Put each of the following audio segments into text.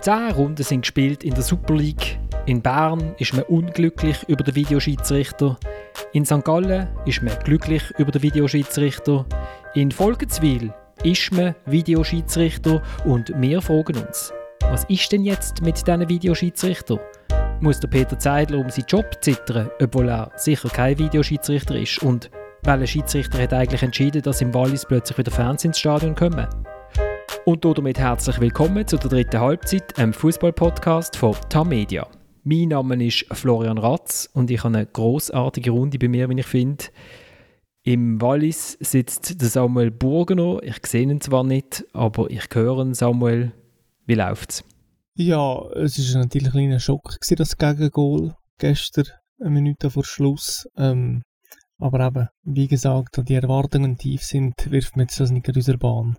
Zehn Runden sind gespielt in der Super League. In Bern ist man unglücklich über den Videoschiedsrichter. In St. Gallen ist man glücklich über den Videoschiedsrichter. In Volkenswil ist man Videoschiedsrichter und wir fragen uns, was ist denn jetzt mit diesen Videoschiedsrichter? Muss der Peter Zeidler um seinen Job zittern, obwohl er sicher kein Videoschiedsrichter ist? Und welcher Schiedsrichter hat eigentlich entschieden, dass im Wallis plötzlich wieder Fans ins Stadion kommen? Und damit herzlich willkommen zu der dritten Halbzeit, einem Fußball-Podcast von Tamedia. Mein Name ist Florian Ratz und ich habe eine großartige Runde bei mir, wie ich finde. Im Wallis sitzt der Samuel Burgener. Ich sehe ihn zwar nicht, aber ich höre ihn. Samuel, wie läuft's? Ja, es war natürlich ein kleiner Schock, gewesen, das Gegengol gestern, eine Minute vor Schluss. Ähm, aber eben, wie gesagt, da die Erwartungen tief sind, wirft man jetzt das nicht in unserer Bahn.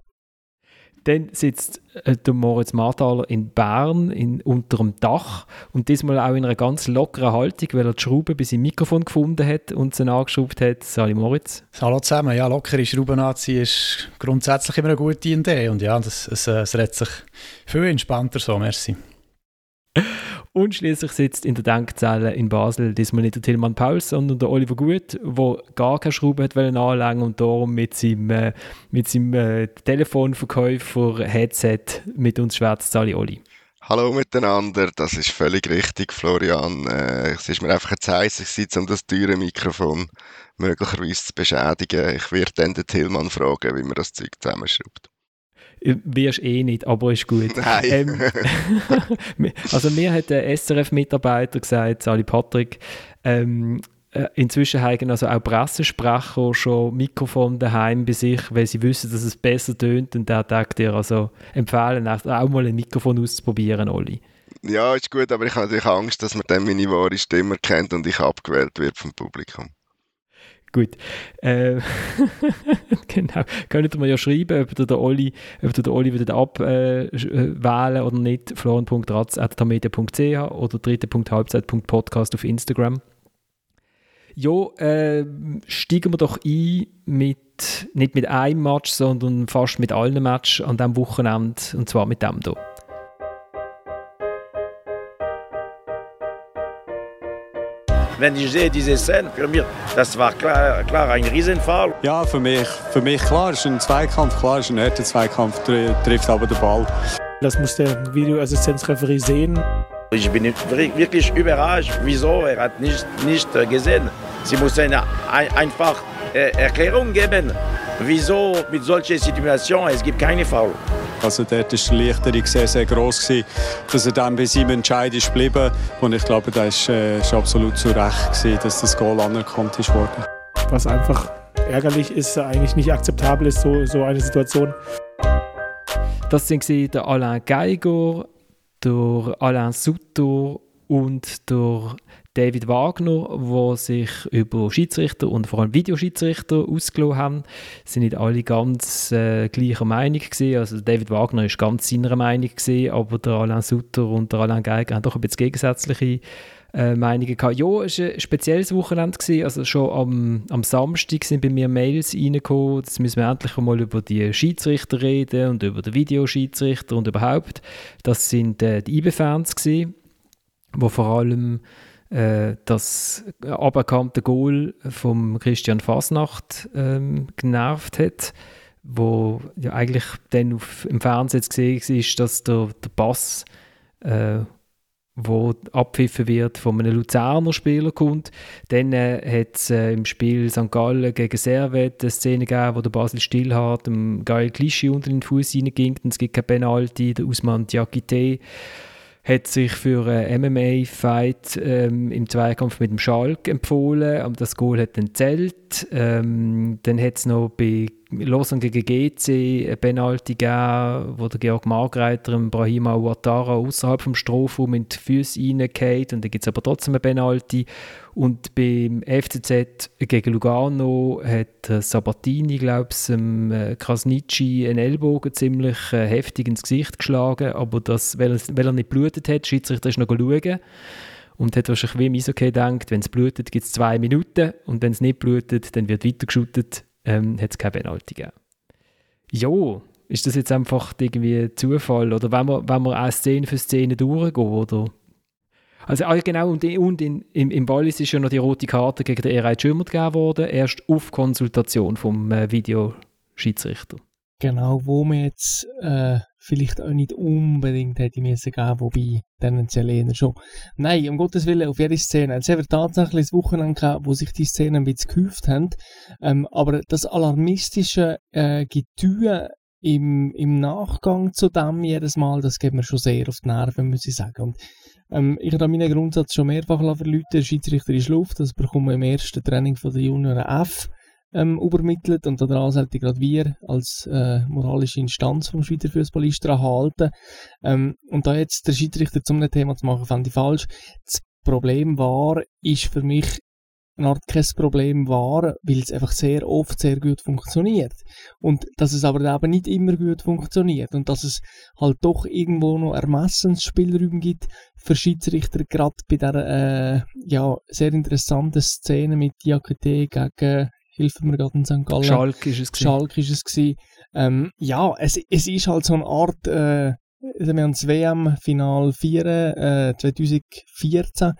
Dann sitzt äh, der Moritz Marthaler in Bern in, unter dem Dach und diesmal auch in einer ganz lockeren Haltung, weil er die Schraube bei seinem Mikrofon gefunden hat und sie angeschraubt hat. Sali Moritz. Hallo zusammen. Ja, lockere Schrauben anziehen ist grundsätzlich immer eine gute Idee und ja, das, es, es redet sich viel entspannter so. Merci. Und schließlich sitzt in der Denkzelle in Basel diesmal nicht der Tilman Pauls, sondern der Oliver Gut, der gar keine Schraube hat anlegen und darum mit seinem, äh, mit seinem äh, Telefonverkäufer Headset mit uns schwätzt. Sali Oli. Hallo miteinander, das ist völlig richtig, Florian. Äh, es ist mir einfach ein Zeichen, um das teure Mikrofon möglicherweise zu beschädigen. Ich werde dann den Tillmann fragen, wie man das Zeug zusammenschraubt. Wirst eh nicht, aber ist gut. Nein. Ähm, also mir hat der SRF-Mitarbeiter gesagt, Sali Patrick, ähm, äh, inzwischen haben also auch Pressesprecher schon Mikrofon daheim bei sich, weil sie wissen, dass es besser tönt und der tagt dir also empfehlen, auch mal ein Mikrofon auszuprobieren, Oli. Ja, ist gut, aber ich habe natürlich Angst, dass man dann meine wahre Stimme kennt und ich abgewählt wird vom Publikum. Gut. Äh, genau. Könnt ihr mir ja schreiben, ob ihr den Oli, ob ihr den Oli wieder abwählen äh, oder nicht. florian.ratz.tamedia.ch oder dritte.halbzeit.podcast auf Instagram. Jo, äh, steigen wir doch ein mit, nicht mit einem Match, sondern fast mit allen Matches an diesem Wochenende und zwar mit dem hier. Wenn ich sehe diese Szene, für mich, das war klar, klar ein Riesenfall. Ja, für mich, für mich klar, es ist ein Zweikampf, klar, es ist ein harter Zweikampf, trifft aber der Ball. Das muss der Videoassistenzreferee sehen. Ich bin wirklich überrascht, wieso er hat nicht, nicht gesehen. Sie muss eine einfach äh, Erklärung geben, wieso mit solchen Situationen es gibt keine Foul. Also dort war die Erleichterung sehr, sehr groß gewesen, dass er dann bei seinem Entscheid ist geblieben. Und ich glaube, das war äh, absolut zu Recht, gewesen, dass das Goal anerkannt ist worden. Was einfach ärgerlich ist, eigentlich nicht akzeptabel ist, so, so eine Situation. Das sind der Alain Geiger, der Alain Sutter und der David Wagner, wo sich über Schiedsrichter und vor allem Videoschiedsrichter ausgelassen haben, sind nicht alle ganz äh, gleicher Meinung gewesen. Also David Wagner ist ganz seiner Meinung gewesen, aber der Alain Sutter und der Alain Geiger haben doch ein bisschen gegensätzliche äh, Meinungen gehabt. Ja, es war ein spezielles Wochenende. Gewesen. Also schon am, am Samstag sind bei mir Mails reingekommen, jetzt müssen wir endlich einmal über die Schiedsrichter reden und über den Videoschiedsrichter und überhaupt. Das sind äh, die IB-Fans gewesen, wo vor allem äh, das aberkannte Goal von Christian Fasnacht ähm, genervt hat, wo ja eigentlich dann auf, im Fernsehen zu sehen ist, dass der, der Pass, äh, wo abpfiffen wird, von einem Luzerner Spieler kommt. Dann äh, hat es äh, im Spiel St. Gallen gegen Servet eine Szene gegeben, wo der Basel Stillhardt dem Gael Clichy unter den Fuß hineinging und es gibt kein Penalty, der Usman Diakite hat sich für einen MMA-Fight ähm, im Zweikampf mit dem Schalk empfohlen, das Goal hat dann zählt. Ähm, dann hat es noch bei Lausanne gegen GC eine Penalty gegeben, wo der Georg Margreiter Brahima Ouattara außerhalb vom Strafraum in die Füße reingeht und dann gibt es aber trotzdem eine Penalty. Und beim FCZ gegen Lugano hat Sabatini, glaube ich, äh, Krasnitschi einen Ellbogen ziemlich äh, heftig ins Gesicht geschlagen, aber das, weil, weil er nicht blutet hat, Schiedsrichter ist noch schauen. Und hat wahrscheinlich wie im Eishockey gedacht, wenn es blutet, gibt es zwei Minuten. Und wenn es nicht blutet, dann wird weitergeschüttet, ähm, hat es keine Penalty gegeben. Jo, Ist das jetzt einfach irgendwie Zufall? Oder wenn wir, wenn wir auch Szene für Szene durchgehen, oder? Also ah, genau, und, und in, im, im Wallis ist ja noch die rote Karte gegen den Erhard Schümmer gegeben worden, erst auf Konsultation vom äh, Videoschiedsrichter. Genau, wo man jetzt äh, vielleicht auch nicht unbedingt hätte müssen geben, wobei tendenziell eher schon. Nein, um Gottes Willen, auf jede Szene. Es haben tatsächlich ein Wochenende gehabt, wo sich die Szenen ein bisschen gehäuft haben, ähm, aber das alarmistische äh, Getue im, im Nachgang zu dem jedes Mal, das geht mir schon sehr auf die Nerven, muss ich sagen. Und, ähm, ich habe meinen Grundsatz schon mehrfach verleuten, der Schiedsrichter ist Luft, das bekommen wir im ersten Training von der Junior F ähm, übermittelt und daran sollte gerade wir als äh, moralische Instanz vom Schweizer Fußball daran halten. Ähm, und da jetzt der Schiedsrichter zum Thema zu machen, fand ich falsch. Das Problem war, ist für mich eine Art kein Problem war, weil es einfach sehr oft sehr gut funktioniert. Und dass es aber eben nicht immer gut funktioniert und dass es halt doch irgendwo noch Ermessensspielräume gibt für Schiedsrichter, gerade bei der äh, ja, sehr interessanten Szene mit Diakite gegen hilft mir gerade in St. Gallen. Schalk ist es gewesen. Schalk ist es gewesen. Ähm, ja, es, es ist halt so eine Art, äh, also wir haben das WM-Final 4 äh, 2014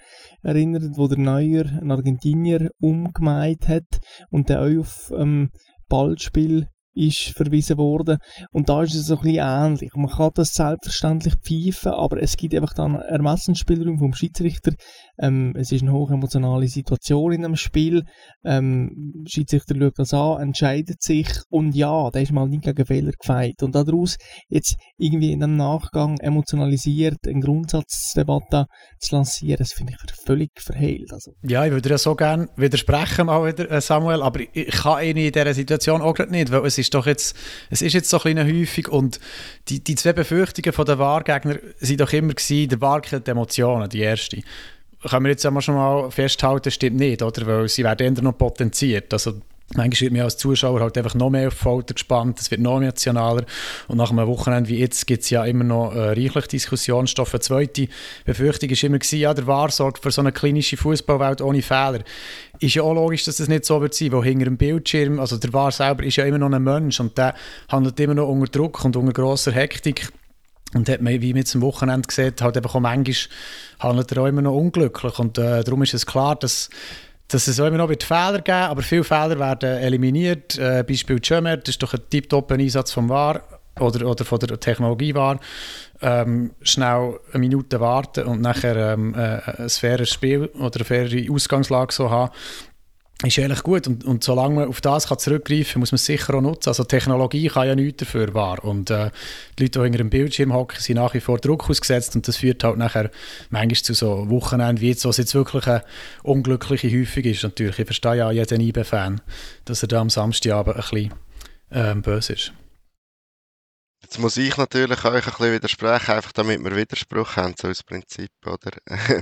erinnert, wo der Neuer, ein Argentinier, umgemeint hat und der auch auf ähm, Ballspiel ist verwiesen worden. Und da ist es so ein bisschen ähnlich. Man kann das selbstverständlich pfeifen, aber es gibt einfach dann Ermessensspielraum vom Schiedsrichter. Ähm, es ist eine hochemotionale Situation in einem Spiel. Ähm, der Schiedsrichter schaut das an, entscheidet sich und ja, der ist mal nicht gegen Fehler gefeit. Und daraus jetzt irgendwie in einem Nachgang emotionalisiert eine Grundsatzdebatte zu lancieren, das finde ich völlig verheilt. Also. Ja, ich würde ja so gerne widersprechen, mal wieder, äh, Samuel, aber ich kann ihn in dieser Situation auch gerade nicht, weil es ist doch jetzt, es ist jetzt so ein bisschen häufig und die, die zwei Befürchtungen von der Wahrgegner sind doch immer gewesen, der Wahr kennt Emotionen, die erste. Können wir jetzt einmal schon mal festhalten, stimmt nicht, oder? Weil sie werden eher noch potenziert. Also Manchmal wird mir als Zuschauer halt einfach noch mehr auf Folter gespannt, es wird noch emotionaler und nach einem Wochenende wie jetzt gibt es ja immer noch äh, reichlich Diskussionsstoff. Eine zweite Befürchtung war immer, ja, der Wahr sorgt für so eine klinische Fußballwelt ohne Fehler. Ist ja auch logisch, dass das nicht so wird sein, weil hinter dem Bildschirm, also der Wahr selber ist ja immer noch ein Mensch und der handelt immer noch unter Druck und unter grosser Hektik und hat man, wie man jetzt am Wochenende gesehen hat, halt einfach auch manchmal handelt er auch immer noch unglücklich und äh, darum ist es klar, dass dass es auch immer noch wird Fehler geben aber viele Fehler werden eliminiert. Äh, Beispiel Jömer, das ist doch ein tiptop Einsatz vom VAR oder, oder von der Technologie VAR. Ähm, schnell eine Minute warten und nachher ähm, äh, ein faires Spiel oder eine faire Ausgangslage so haben ist eigentlich gut. Und, und solange man auf das kann zurückgreifen kann, muss man es sicher auch nutzen. Also Technologie kann ja nichts dafür wahr. Und äh, die Leute, die hinter dem Bildschirm hocken, sind nach wie vor Druck ausgesetzt und das führt halt nachher manchmal zu so Wochenenden, wie jetzt, was jetzt wirklich eine unglückliche Häufung ist. Natürlich, ich verstehe ja jeden IB-Fan, dass er da am Samstagabend ein bisschen ähm, böse ist. Jetzt muss ich natürlich euch ein bisschen widersprechen, einfach damit wir Widerspruch haben, so als Prinzip, oder?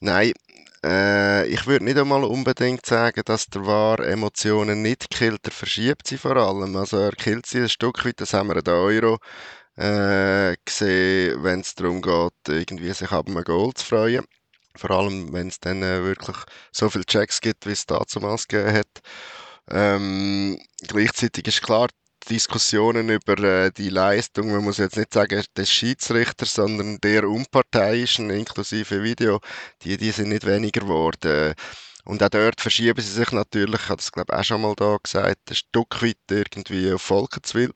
Nein, äh, ich würde nicht einmal unbedingt sagen, dass der War Emotionen nicht killt, er verschiebt sie vor allem. Also er killt sie ein Stück weit, das haben wir der Euro äh, gesehen, wenn es darum geht, irgendwie sich ab einem Goal zu freuen. Vor allem, wenn es dann äh, wirklich so viele Checks gibt, wie es damals gegeben hat. Ähm, gleichzeitig ist klar, Diskussionen über äh, die Leistung, man muss jetzt nicht sagen des Schiedsrichters, sondern der Unparteiischen inklusive Video, die, die sind nicht weniger geworden. Und auch dort verschieben sie sich natürlich, ich habe das glaube ich auch schon mal da gesagt, ein Stück weit irgendwie auf Volkenswill,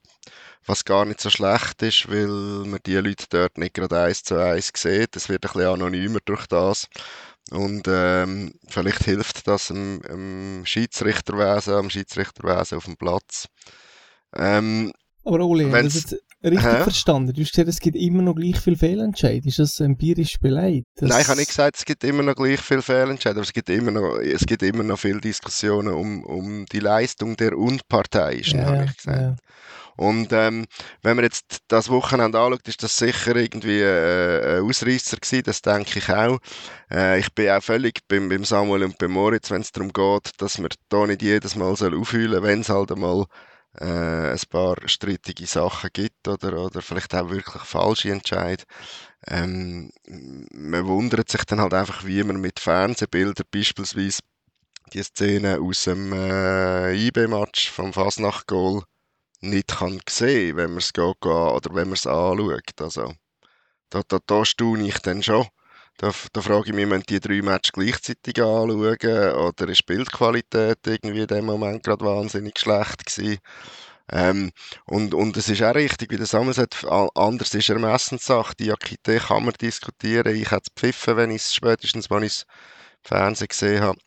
was gar nicht so schlecht ist, weil man die Leute dort nicht gerade eins zu eins sieht. Es wird ein bisschen anonymer durch das. Und ähm, vielleicht hilft das dem, dem Schiedsrichterwesen, am Schiedsrichterwesen auf dem Platz. Ähm, aber Oli, das ist richtig hä? verstanden. Du hast gesagt, es gibt immer noch gleich viele Fehlentscheide. Ist das empirisch beleidigt? Nein, ich habe nicht gesagt, es gibt immer noch gleich viele Fehlentscheide, aber es gibt immer noch, es gibt immer noch viele Diskussionen um, um die Leistung der Unparteiischen, ja, habe ich gesagt. Ja. Und ähm, wenn man jetzt das Wochenende anschaut, ist das sicher irgendwie äh, ein Ausreißer gewesen, das denke ich auch. Äh, ich bin auch völlig beim, beim Samuel und beim Moritz, wenn es darum geht, dass man da nicht jedes Mal aufheulen soll, wenn es halt einmal äh, ein paar strittige Sachen gibt oder, oder vielleicht auch wirklich falsche Entscheid. Ähm, man wundert sich dann halt einfach, wie man mit Fernsehbildern beispielsweise die Szene aus dem äh, IB-Match vom Fasnacht-Goal nicht kann sehen, wenn man es oder wenn man es anschaut. Also, da, da, da staune ich dann schon. Da, da frage ich mich, wenn die drei Matches gleichzeitig anschauen, oder ist die Bildqualität irgendwie in dem Moment gerade wahnsinnig schlecht gewesen? Ähm, und, und es ist auch richtig, wie der Samuel sagt, anders ist Ermessenssache. Die Akite kann man diskutieren. Ich hätte es pfiffen, wenn ich es spätestens, wenn ich es im Fernsehen gesehen habe.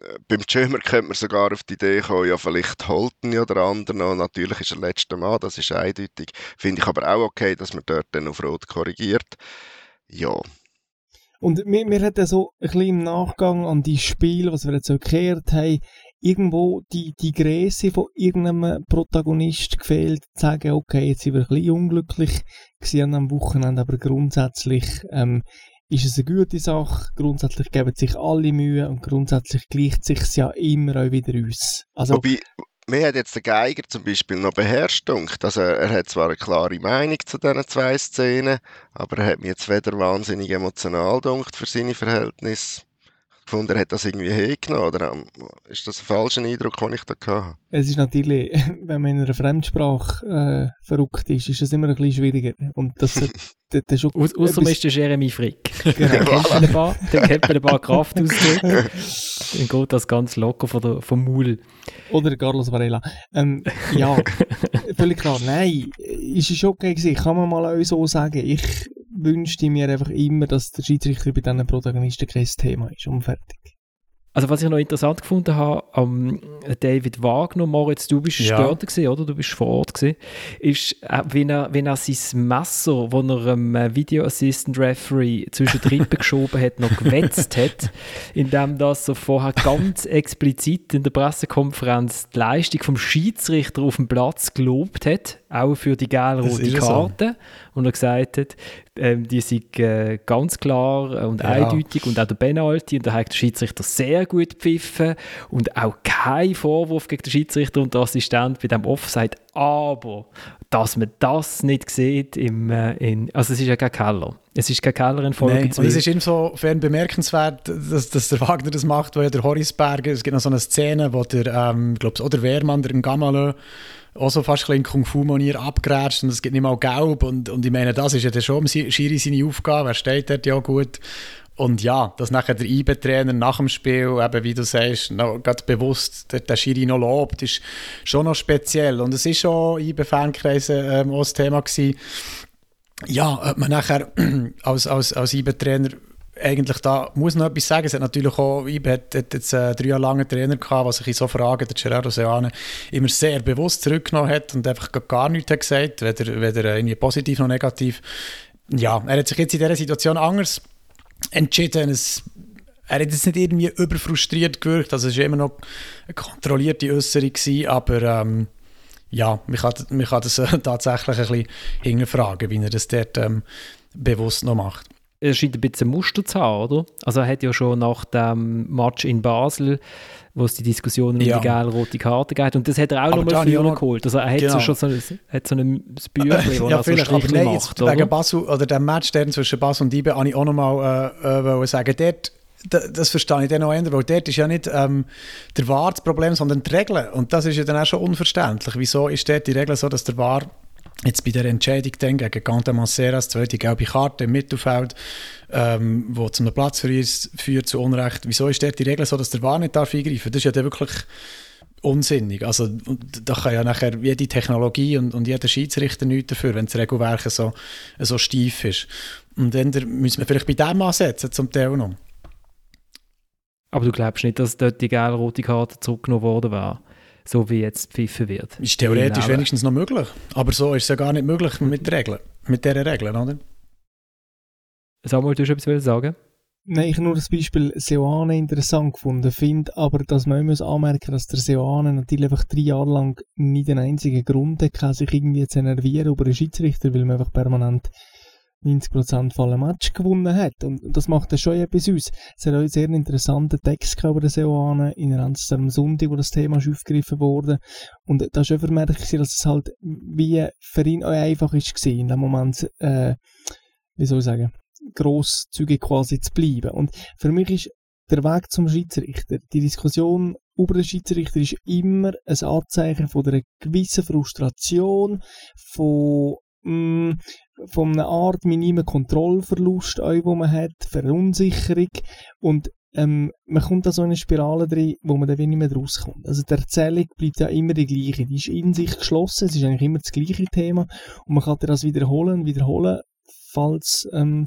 Äh, beim Schömer könnte man sogar auf die Idee kommen, ja, vielleicht Holten oder andere noch. Natürlich ist er letzte Mal, das ist eindeutig. Finde ich aber auch okay, dass man dort dann auf Rot korrigiert. Ja. Und mir, mir hat so ein bisschen im Nachgang an die Spiel, was wir jetzt so gekehrt haben, irgendwo die, die Größe von irgendeinem Protagonist gefehlt, zu sagen, okay, jetzt sind wir ein bisschen unglücklich gewesen am Wochenende, aber grundsätzlich ähm, ist es eine gute Sache, grundsätzlich geben sich alle Mühe und grundsätzlich gleicht sich ja immer auch wieder aus. Also, Wobei, mir hat jetzt der Geiger zum Beispiel noch beherrscht. Also er hat zwar eine klare Meinung zu diesen zwei Szenen, aber er hat mich jetzt weder wahnsinnig emotional dunkt für seine Verhältnisse gefunden, er hat das irgendwie hingenommen, oder ähm, ist das ein falscher Eindruck, den ich da hatte? Es ist natürlich, wenn man in einer Fremdsprache äh, verrückt ist, ist es immer ein bisschen schwieriger. Und das, das, das schon Aus, Außerdem ist der Jeremy Frick. Genau. Dann kennt man ein paar, dann kennt man ein paar Kraftausdrücke. dann geht das ganz locker von der, vom Maul. Oder Carlos Varela. Ähm, ja, völlig klar. Nein, ist es okay gewesen. Kann man mal auch so sagen. Ich wünschte mir einfach immer, dass der Schiedsrichter bei diesen Protagonisten kein Thema ist. Und fertig. Also was ich noch interessant gefunden habe, am David Wagner, Moritz, du bist ja. dort gewesen, oder? Du bist vor Ort gewesen, ist, äh, wenn, er, wenn er sein Messer, das er einem äh, Video Assistant Referee zwischen die Rippen geschoben hat, noch gewetzt hat, indem das er vorher ganz explizit in der Pressekonferenz die Leistung vom Schiedsrichter auf dem Platz gelobt hat, auch für die gelb-rote Karte. Und er gesagt hat, ähm, die sind äh, ganz klar und ja. eindeutig und auch der Penalty und da hat der Schiedsrichter sehr gut gepfiffen und auch kein Vorwurf gegen den Schiedsrichter und den Assistent bei dem Offside, aber dass man das nicht sieht im, äh, in, also es ist ja kein Keller. Es ist kein Keller in Folge Nein, 2. Und es ist insofern bemerkenswert, dass, dass der Wagner das macht, weil ja der Horisberger, es gibt noch so eine Szene, wo der, ähm, glaub's, oder Wehrmann, der Gamalö, auch so fast in Kung-Fu-Manier abgerätscht und es gibt nicht mal gelb und, und ich meine, das ist ja dann schon Schiri seine Aufgabe, er steht dort ja gut. Und ja, dass nachher der IB-Trainer nach dem Spiel, eben wie du sagst, noch ganz bewusst der, der Schiri noch lobt, ist schon noch speziell. Und es ist schon IB-Fankreisen ähm, auch das Thema gewesen, ja, ob man nachher als, als, als IB-Trainer eigentlich da muss noch etwas sagen. Es hat natürlich auch, ich hat, hat jetzt äh, drei Jahre lange Trainer gehabt, was sich in so Fragen, der Gerardo Seane, immer sehr bewusst zurückgenommen hat und einfach gar nichts hat gesagt, weder, weder irgendwie positiv noch negativ. Ja, er hat sich jetzt in dieser Situation anders entschieden. Es, er hat jetzt nicht irgendwie überfrustriert gewirkt, also es war immer noch eine kontrollierte Äußerung, aber ähm, ja, mich kann, mich kann das äh, tatsächlich ein bisschen hinterfragen, wie er das dort ähm, bewusst noch macht er scheint ein bisschen Muster zu haben, oder? Also er hat ja schon nach dem Match in Basel, wo es die Diskussionen ja. um die gelb-rote Karte geht, und das hat er auch nochmal früher geholt. Also er hat genau. so schon so ein, hat so ein Büchlein, wo ja, er so aber nein, macht, oder? Wegen Basel, oder dem Match zwischen Basel und Ibe, habe ich auch nochmal äh, äh, sagen, dort das verstehe ich dann auch eher, weil dort ist ja nicht ähm, der VAR das Problem, sondern die Regeln. Und das ist ja dann auch schon unverständlich. Wieso ist dort die Regel so, dass der VAR Jetzt bei der Entscheidung dann gegen Gante Manceras, zweite gelbe Karte im Mittelfeld, ähm, wo zu einem Platz führt, zu Unrecht. Wieso ist der die Regel so, dass der Wahr nicht darf eingreifen? Das ist ja dann wirklich unsinnig. Also da kann ja nachher jede Technologie und, und jeder Schiedsrichter nichts dafür, wenn das Regelwerk so, so steif ist. Und dann müssen wir vielleicht bei dem ansetzen, zum Teil noch. Aber du glaubst nicht, dass dort die gelb-rote Karte zurückgenommen worden wäre? So wie jetzt pfiffen wird. Ist theoretisch wenigstens noch möglich. Aber so ist es ja gar nicht möglich mit Regeln. Mit diesen Regeln, oder? Samuel, du hast etwas sagen? Nein, ich habe nur das Beispiel Seoane interessant gefunden, finde aber, dass man muss anmerken dass der Seoane natürlich einfach drei Jahre lang nicht den einzigen Grund hat, sich irgendwie zu enervieren über einen Schiedsrichter, weil man einfach permanent 90% von allen Match gewonnen hat. Und das macht ja schon etwas aus. Es hat auch einen sehr interessanten Text über den Seoane in Ranz am Sonntag, wo das Thema aufgegriffen wurde. Und da ist schon vermerkt, dass es halt wie für ihn auch einfach ist in dem Moment, äh, wie soll ich sagen, grosszügig quasi zu bleiben. Und für mich ist der Weg zum Schiedsrichter, die Diskussion oberen Schiedsrichter ist immer ein Anzeichen von einer gewissen Frustration, von mm, von einer Art minimen Kontrollverlust, auch, wo man hat, Verunsicherung und ähm, man kommt da so in eine Spirale drin, wo man dann nicht mehr rauskommt. Also die Erzählung bleibt ja immer die gleiche. Die ist in sich geschlossen, es ist eigentlich immer das gleiche Thema und man kann das wiederholen, wiederholen falls ähm,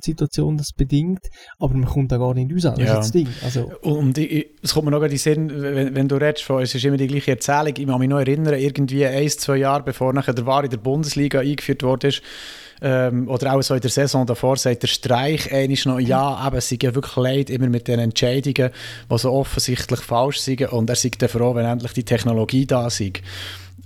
das bedingt, aber man kommt da gar nicht raus. Das ja. ist das Ding. Also, und es kommt mir noch in den Sinn, wenn, wenn du redest, von, es ist immer die gleiche Erzählung, ich kann mich noch erinnern, irgendwie ein, zwei Jahre bevor nachher der War in der Bundesliga eingeführt wurde, ähm, oder auch so in der Saison davor, sagt der Streich eigentlich noch, ja, aber es sind ja wirklich leid, immer mit den Entscheidungen, die so offensichtlich falsch sind und er sagt dann froh, wenn endlich die Technologie da ist.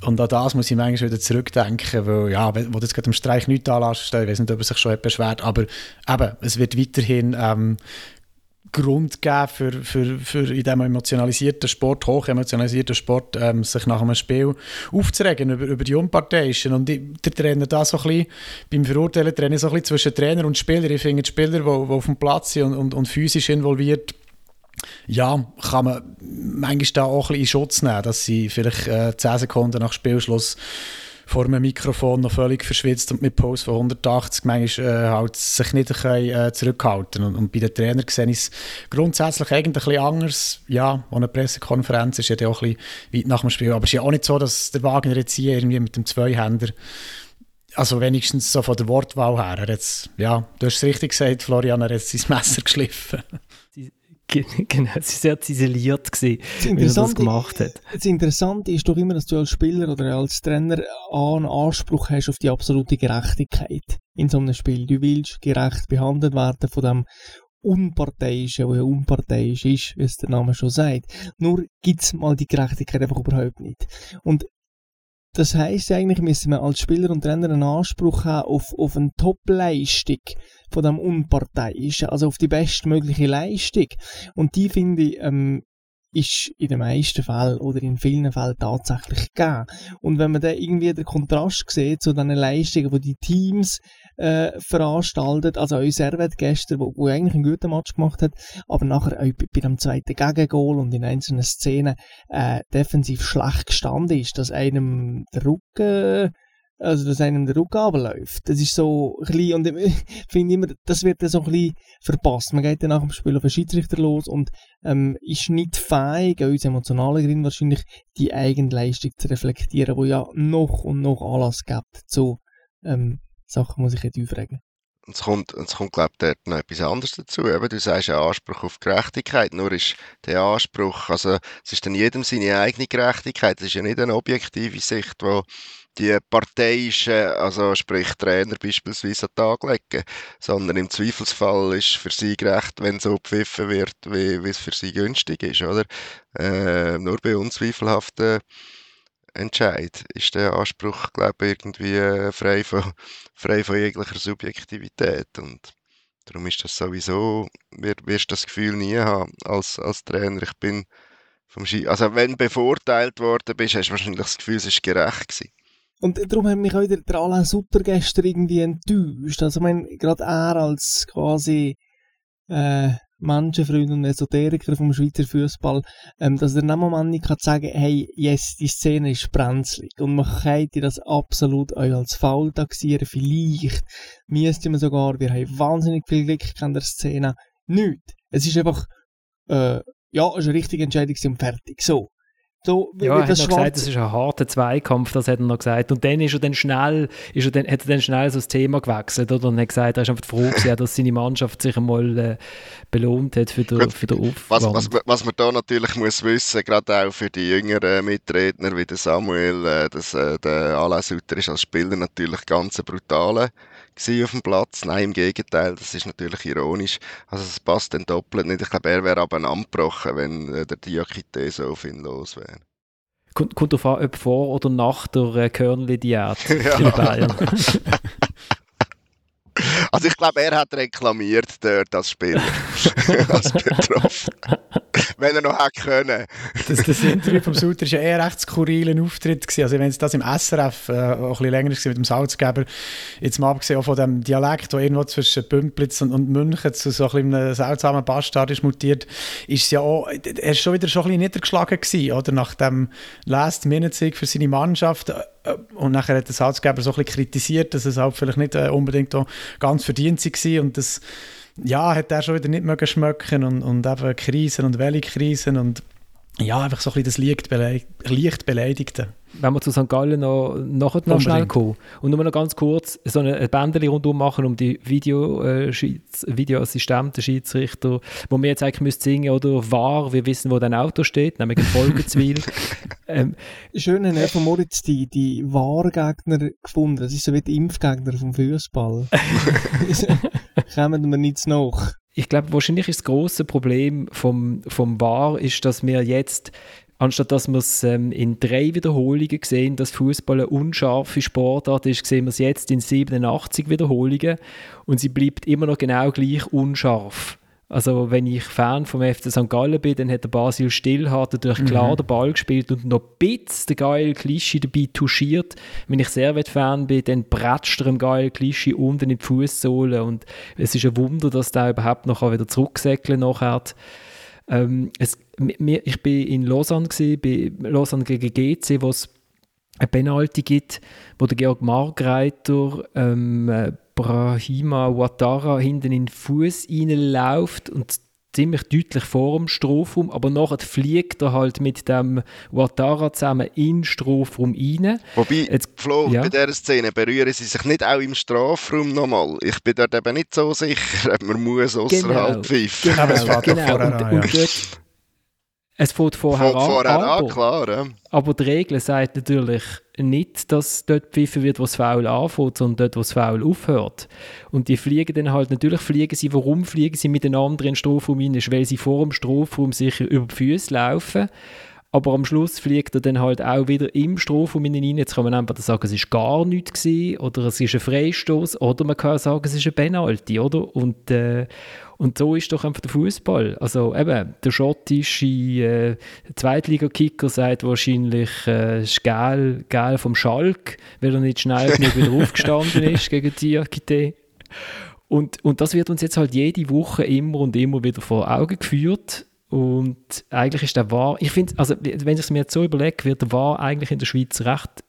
Und an das muss ich manchmal wieder zurückdenken, weil, ja, wo jetzt gerade im Streich nichts anlässt, ich weiß nicht, ob er sich schon beschwert, aber eben, es wird weiterhin ähm, Grund geben für, für, für in diesem emotionalisierten Sport, hoch emotionalisierten Sport, ähm, sich nach einem Spiel aufzuregen über, über die Unparteiischen. Und ich, der Trainer da so ein bisschen, beim Verurteilen trenne so ein bisschen zwischen Trainer und Spieler. Ich finde, die Spieler, die, die auf dem Platz sind und, und, und physisch involviert, ja, kann man manchmal da auch ein bisschen in Schutz nehmen, dass sie vielleicht äh, 10 Sekunden nach Spielschluss vor einem Mikrofon noch völlig verschwitzt und mit Pose von 180 manchmal äh, halt sich nicht können, äh, zurückhalten und, und bei den Trainern sehe ich es grundsätzlich eigentlich ein bisschen anders. Ja, eine Pressekonferenz ist ja auch ein bisschen weit nach dem Spiel, aber es ist ja auch nicht so, dass der Wagner jetzt hier irgendwie mit dem Zweihänder also wenigstens so von der Wortwahl her. Er jetzt, ja, du hast es richtig gesagt, Florian, er hat sein Messer geschliffen. Genau, es war sehr ziseliert, gewesen, wie er das gemacht hat. Das Interessante ist doch immer, dass du als Spieler oder als Trainer einen Anspruch hast auf die absolute Gerechtigkeit in so einem Spiel. Du willst gerecht behandelt werden von dem Unparteiischen, wo ja unparteiisch ist, wie es der Name schon sagt. Nur gibt es mal die Gerechtigkeit einfach überhaupt nicht. Und das heisst eigentlich, müssen wir als Spieler und Trainer einen Anspruch haben auf, auf eine Top-Leistung von dem Unparteiischen, also auf die bestmögliche Leistung. Und die finde ich, ähm, ist in den meisten Fällen oder in vielen Fällen tatsächlich gegeben. Und wenn man dann irgendwie den Kontrast sieht zu den Leistungen, die die Teams äh, veranstaltet, also auch Servet gestern, wo, wo eigentlich einen guten Match gemacht hat, aber nachher auch bei dem zweiten Gegengol und in einzelnen Szenen äh, defensiv schlecht gestanden ist, dass einem der Rücken also dass einem der Rücken runterläuft. Das ist so ein bisschen, und ich finde immer, das wird dann so ein bisschen verpasst. Man geht dann nach dem Spiel auf den Schiedsrichter los und ähm, ist nicht fähig, aus emotionalen Gründen wahrscheinlich, die Eigenleistung zu reflektieren, wo ja noch und noch Anlass gibt zu ähm, Sachen, muss ich jetzt aufregen. Es kommt, es kommt glaube ich, noch etwas anderes dazu. Eben, du sagst ja Anspruch auf Gerechtigkeit, nur ist der Anspruch, also es ist dann jedem seine eigene Gerechtigkeit, es ist ja nicht eine objektive Sicht, wo die parteiischen, also sprich Trainer beispielsweise an den Tag legen, sondern im Zweifelsfall ist für sie gerecht, wenn so gepfiffen wird, wie, wie es für sie günstig ist, oder? Äh, nur bei unzweifelhaften Entscheid ist der Anspruch, glaube ich, irgendwie äh, frei von, frei von jeglicher Subjektivität und darum ist das sowieso, wirst du das Gefühl nie haben als, als Trainer, ich bin vom Ski, also wenn du bevorteilt worden bist, hast du wahrscheinlich das Gefühl, es ist gerecht gewesen. Und darum hat mich auch der, der Alain Sutter gestern irgendwie enttäuscht. Also, ich meine, gerade er als quasi äh, Menschenfreund und Esoteriker vom Schweizer Fußball, ähm, dass er einem Moment nicht kann sagen hey, yes, die Szene ist brenzlig. Und man könnte das absolut auch als Foul taxieren. Vielleicht müsste man sogar, wir haben wahnsinnig viel Glück in der Szene. Nicht. Es ist einfach, äh, ja, es ist eine richtige Entscheidung und fertig. So. So, ja, er hat noch gesagt, das ist ein harter Zweikampf, das hat er noch gesagt. Und dann ist er dann schnell, ist er dann, hat er dann schnell so das Thema gewechselt, oder? Und hat gesagt, er ist einfach froh gewesen, dass seine Mannschaft sich einmal äh, belohnt hat für den, für den Aufwand. Was, was, was man da natürlich muss wissen, gerade auch für die jüngeren Mitredner wie der Samuel, äh, dass äh, der Alain Sutter ist als Spieler natürlich ganz brutaler auf dem Platz. Nein, im Gegenteil, das ist natürlich ironisch. Also es passt dann doppelt nicht. Ich glaube, er wäre aber angebrochen, wenn äh, der Diakite so auf ihn los wäre. Kommt, kommt auf an, ob vor oder nach der äh, Körnli-Diät ja. in Bayern. Also ich glaube, er hat reklamiert dort als Spieler, als betroffen. Wenn er noch hätte können. Das, das Interview vom Suter war ja eher recht skurriler Auftritt. Gewesen. Also wenn es das im SRF äh, auch ein bisschen länger war mit dem Salzgeber, jetzt mal abgesehen auch von dem Dialekt, der irgendwo zwischen Pümplitz und, und München zu so ein einem seltsamen Bastard ist mutiert, ist es ja auch, er ist schon wieder schon ein bisschen niedergeschlagen gewesen, oder? Nach dem Last-Minute-Sieg für seine Mannschaft und nachher hat der Salzgeber so ein bisschen kritisiert, dass es halt vielleicht nicht äh, unbedingt ganz verdient war und das ja, hat er schon wieder nicht mögen schmecken und, und eben Krisen und Welli-Krisen und ja, einfach so ein bisschen das leicht, Beleidigte. Wenn wir zu St. Gallen noch, nachher noch schnell kommen und nur noch ganz kurz so eine Bändeli rundum machen um die Video, äh, Videoassistenten, Schiedsrichter, wo wir jetzt eigentlich müssen singen oder wahr, wir wissen, wo dein Auto steht, nämlich in Folgenzwil. ähm, Schön, hat von Moritz die, die Wahrgegner gefunden, das ist so wie die Impfgegner vom Fußball. Kommen wir nichts nach ich glaube, wahrscheinlich ist das große Problem vom, vom VAR ist, dass wir jetzt anstatt dass wir es ähm, in drei Wiederholungen sehen, dass Fußball eine unscharfe Sportart ist, sehen wir es jetzt in 87 Wiederholungen und sie bleibt immer noch genau gleich unscharf. Also wenn ich Fan vom FC St. Gallen bin, dann hat der Basil Stillhardt natürlich mhm. klar den Ball gespielt und noch ein bisschen den geilen Klischee dabei touchiert. Wenn ich Servet-Fan bin, dann bratscht er im geilen Klischee unten in die Fußsohle und es ist ein Wunder, dass der überhaupt noch wieder zurücksäckeln nachher. Ähm, es, ich bin in Lausanne gewesen, bei Lausanne gegen GC, wo es eine Penalty gibt, wo der Georg Margreiter ähm, äh, Brahima Ouattara hinten in den Fuß reinläuft und ziemlich deutlich vor dem Strafraum, aber nachher fliegt er halt mit dem Ouattara zusammen in den Strafraum rein. Wobei, Jetzt, Flo, ja. bei dieser Szene berühren sie sich nicht auch im Strafraum nochmal. Ich bin dort eben nicht so sicher, ob man muss außerhalb genau, pfeifen. Genau, genau. Und, und dort, es fängt vorher, an, vorher an, klar. Ja. Aber die Regel sagt natürlich nicht, dass dort pfiffen wird, wo das Foul anfängt, sondern dort, wo das Foul aufhört. Und die fliegen dann halt, natürlich fliegen sie, warum fliegen sie miteinander in den Strafraum rein? Weil sie vor dem Strafraum sicher über die Füße laufen aber am Schluss fliegt er dann halt auch wieder im Strafraum rein. Jetzt kann man einfach sagen, es ist gar nichts gewesen, oder es ist ein Freistoß oder man kann sagen, es ist ein Penalty, oder? Und, äh, und so ist doch einfach der Fußball. Also eben, der schottische äh, Zweitliga-Kicker sagt wahrscheinlich, äh, ist geil, geil vom Schalk, weil er nicht schnell genug wieder aufgestanden ist gegen Diakite. Und, und das wird uns jetzt halt jede Woche immer und immer wieder vor Augen geführt. Und eigentlich ist der War, ich finde, also wenn ich es mir jetzt so überlege, wird der War eigentlich in der Schweiz recht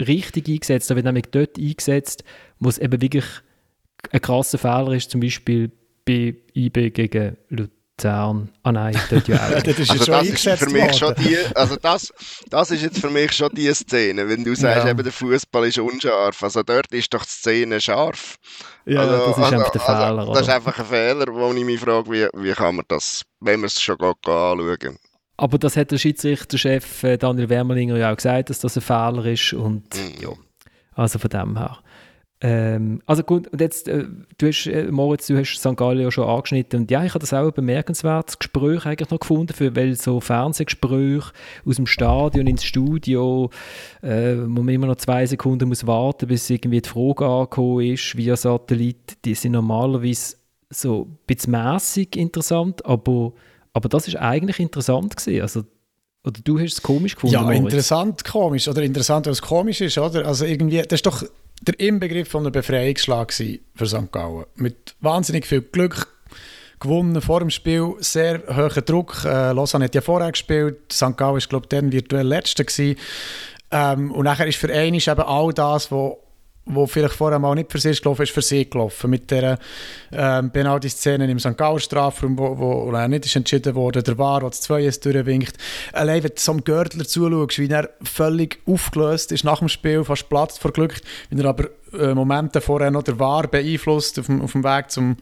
richtig eingesetzt. Er wird nämlich dort eingesetzt, wo es eben wirklich ein krasser Fehler ist, zum Beispiel bei IB gegen Luzern. Ah nein, dort ja auch. das ist, also das ist für mich schon die, also das, das ist jetzt für mich schon die Szene, wenn du sagst, ja. eben der Fußball ist unscharf. Also dort ist doch die Szene scharf. Ja, also, das ist also, einfach der also, Fehler. Also, das ist einfach ein Fehler, wo ich mich frage, wie, wie kann man das, wenn man es schon anschauen aber das hat der Schiedsrichterchef äh, Daniel Wermelinger ja auch gesagt, dass das ein Fehler ist und mhm. ja, also von dem her. Ähm, also gut, und jetzt, äh, du hast, äh, Moritz, du hast St. Gallen ja schon angeschnitten und ja, ich habe das auch ein bemerkenswertes Gespräch eigentlich noch gefunden, für, weil so Fernsehgespräche aus dem Stadion ins Studio, äh, wo man immer noch zwei Sekunden muss warten, bis irgendwie die Frage angekommen ist, via Satellit, die sind normalerweise so ein bisschen mässig interessant, aber, aber das ist eigentlich interessant gewesen, also oder du hast es komisch gefunden? Ja, interessant komisch. Oder interessant, was komisch ist, oder? Also irgendwie, das ist doch der Inbegriff von einer Befreiungsschlag für St. Gallen. Mit wahnsinnig viel Glück gewonnen vor dem Spiel, sehr hoher Druck. Äh, Lausanne hat ja vorher gespielt, St. Gallen war, glaube ich, dann virtuell Letzter. Ähm, und nachher ist für einen eben all das, was wo vielleicht vorher mal nicht für sich gelaufen ist, für sie gelaufen. Mit der ähm, Penalty-Szene im St. Gauer Strafraum, wo, wo wo nicht ist entschieden wurde, der war, der das 2 durchwinkt. Allein, wenn du so einem Görtler zuschaust, wie er völlig aufgelöst ist nach dem Spiel, fast platzt vor Glück, wie er aber äh, Momente vorher noch der war beeinflusst auf dem, auf dem Weg zum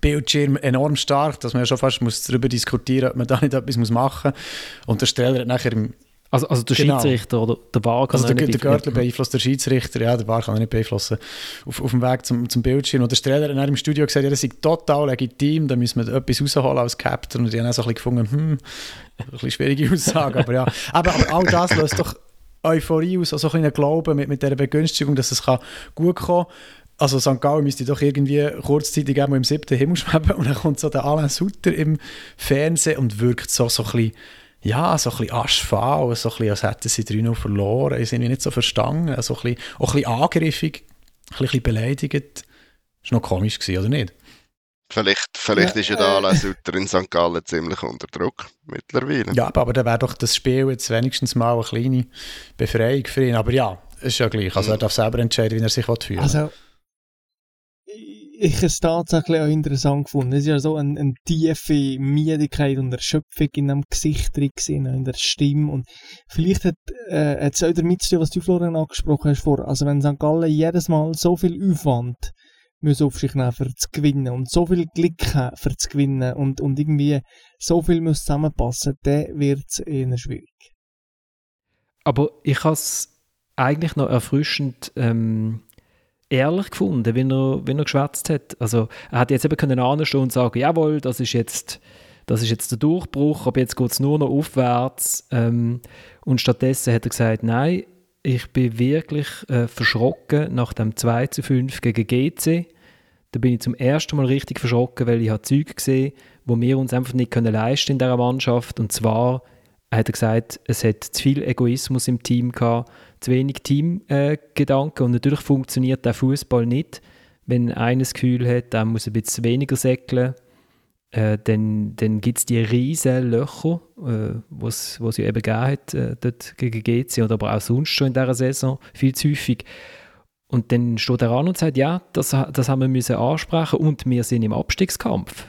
Bildschirm enorm stark, dass man ja schon fast muss darüber diskutieren muss, ob man da nicht etwas machen muss. Und der Streller hat nachher im also, also der genau. Schiedsrichter oder der Bar kann also der, nicht der Görtler beeinflusst der Schiedsrichter, ja, der Bar kann er nicht beeinflussen. Auf, auf dem Weg zum, zum Bildschirm. Und der Streller hat im Studio gesagt, ja, das ist total legitim, da müssen wir etwas rausholen als Captain. Und die haben auch so ein bisschen gefunden, hm, ein bisschen schwierige Aussage, aber ja. Aber, aber all das löst doch Euphorie aus, also ein Glauben mit, mit dieser Begünstigung, dass es kann gut kommen kann also St. Gallen müsste doch irgendwie kurzzeitig einmal im siebten Himmel schweben und dann kommt so der Alain Sutter im Fernsehen und wirkt so, so ein bisschen, ja, so ein bisschen aschfahl, so ein bisschen, als hätten sie 3 verloren, ich sind nicht so verstanden, so ein bisschen, auch ein bisschen angriffig, ein bisschen beleidigt. Das war noch komisch, gewesen, oder nicht? Vielleicht, vielleicht Ja, ist ja der äh. Alain Sutter in St. Gallen ziemlich unter Druck mittlerweile. Ja, aber dann wäre doch das Spiel jetzt wenigstens mal eine kleine Befreiung für ihn. Aber ja, ist ja gleich. Also er darf selber entscheiden, wie er sich will. Also, ich es tatsächlich auch interessant gefunden. Es ist ja so eine, eine tiefe Müdigkeit und Erschöpfung in dem Gesicht drin in der Stimme. Und vielleicht hat äh, es auch damit zu tun, was du, Florian, angesprochen hast vor. Also, wenn St. Gallen jedes Mal so viel Aufwand muss auf sich nehmen, für zu gewinnen und so viel Glück haben, für zu gewinnen und, und irgendwie so viel muss zusammenpassen, dann wird es eher schwierig. Aber ich habe es eigentlich noch erfrischend ähm, ehrlich gefunden, wenn er, wenn er geschwätzt hat. Also er hat jetzt eben können anstehen und sagen, jawohl, das ist jetzt, das ist jetzt der Durchbruch, aber jetzt geht es nur noch aufwärts. Ähm, und stattdessen hat er gesagt, nein, ich bin wirklich äh, verschrocken nach dem 2 zu 5 gegen GC. Da bin ich zum ersten Mal richtig verschrocken, weil ich habe Zeug gesehen, wo wir uns einfach nicht können leisten in dieser Mannschaft. Und zwar hat er gesagt, es hat zu viel Egoismus im Team gehabt, zu wenig Teamgedanken. und natürlich funktioniert der Fußball nicht, wenn einer das Gefühl hat, er muss ein bisschen weniger säckeln. Äh, dann dann gibt es die riesen Löcher, äh, was es ja eben gegeben hat, äh, dort gegen GC oder aber auch sonst schon in dieser Saison, viel zu häufig. Und dann steht er an und sagt, ja, das, das haben wir müssen ansprechen und wir sind im Abstiegskampf.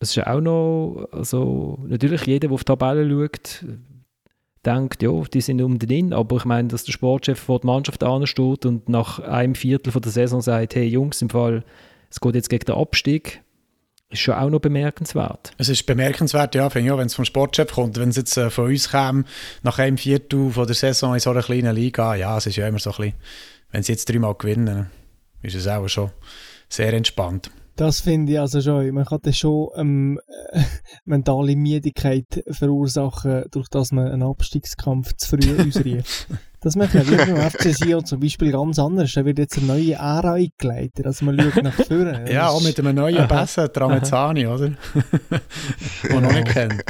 Das ist ja auch noch, also natürlich jeder, der auf die Tabelle schaut, denkt, ja, die sind um den aber ich meine, dass der Sportchef vor der Mannschaft ansteht und nach einem Viertel von der Saison sagt, hey Jungs, im Fall, es geht jetzt gegen den Abstieg, ist schon auch noch bemerkenswert. Es ist bemerkenswert, ja, finde wenn es vom Sportchef kommt. Wenn es jetzt äh, von uns käme, nach einem Viertel von der Saison in so einer kleinen Liga, ja, es ist ja immer so ein bisschen, wenn sie jetzt dreimal gewinnen, ist es auch schon sehr entspannt. Das finde ich also schon. Man kann dann schon ähm, äh, mentale Müdigkeit verursachen, durch dass man einen Abstiegskampf zu früh ausrief. Das macht man wirklich beim FC Sion zum Beispiel ganz anders. Da wird jetzt eine neue Ära eingeleitet. Also man schaut nach vorne. Ja, auch mit einem neuen. Besser, Tramezzani, oder? Den noch nicht kennt.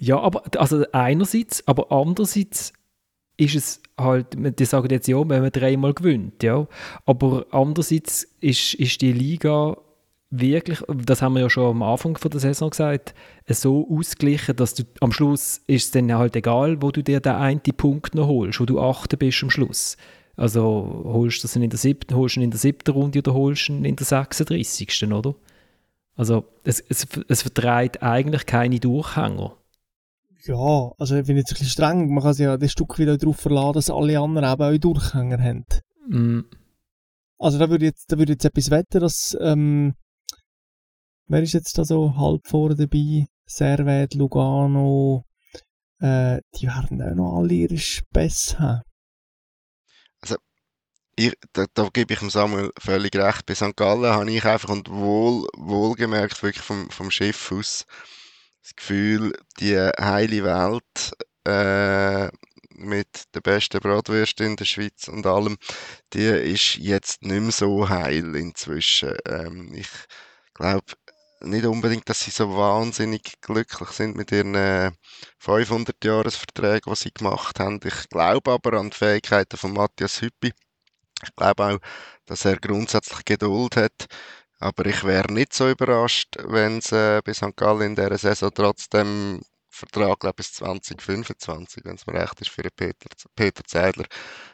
Ja, aber also einerseits, aber andererseits ist es halt, die sagen jetzt ja, wenn man dreimal gewinnt, ja. Aber andererseits ist, ist die Liga wirklich, das haben wir ja schon am Anfang von der Saison gesagt, so ausgeglichen, dass du am Schluss ist es dann halt egal, wo du dir den einen Punkt noch holst, wo du achter bist am Schluss. Also holst du das in der siebten, holst ihn in der siebten Runde oder holst du ihn in der 36. oder? Also es, es, es vertreibt eigentlich keine Durchhänger. Ja, also ich finde es ein bisschen streng. Man kann sich ja das Stück wieder darauf verlassen, dass alle anderen eben auch Durchhänger haben. Mm, Also da würde ich jetzt, da würde jetzt etwas wetten, dass, ähm, wer ist jetzt da so halb vorne dabei? Servet, Lugano, äh, die werden auch noch alle ihre Spässe haben. ich, da, da gebe ich dem Samuel völlig recht. Bei St. Gallen habe ich einfach und wohl, wohlgemerkt wirklich vom, vom Schiff aus das Gefühl, die heile Welt äh, mit der besten Bratwürste in der Schweiz und allem, die ist jetzt nicht mehr so heil inzwischen. Ähm, ich glaube nicht unbedingt, dass sie so wahnsinnig glücklich sind mit ihren äh, 500-Jahres-Verträgen, die sie gemacht haben. Ich glaube aber an die Fähigkeiten von Matthias Hüppi. Ich glaube auch, dass er grundsätzlich Geduld hat. Aber ich wäre nicht so überrascht, wenn es äh, bei St. Gallen in dieser Saison trotzdem Vertrag, glaube bis 2025, wenn es mir recht ist, für Peter, Peter Zeidler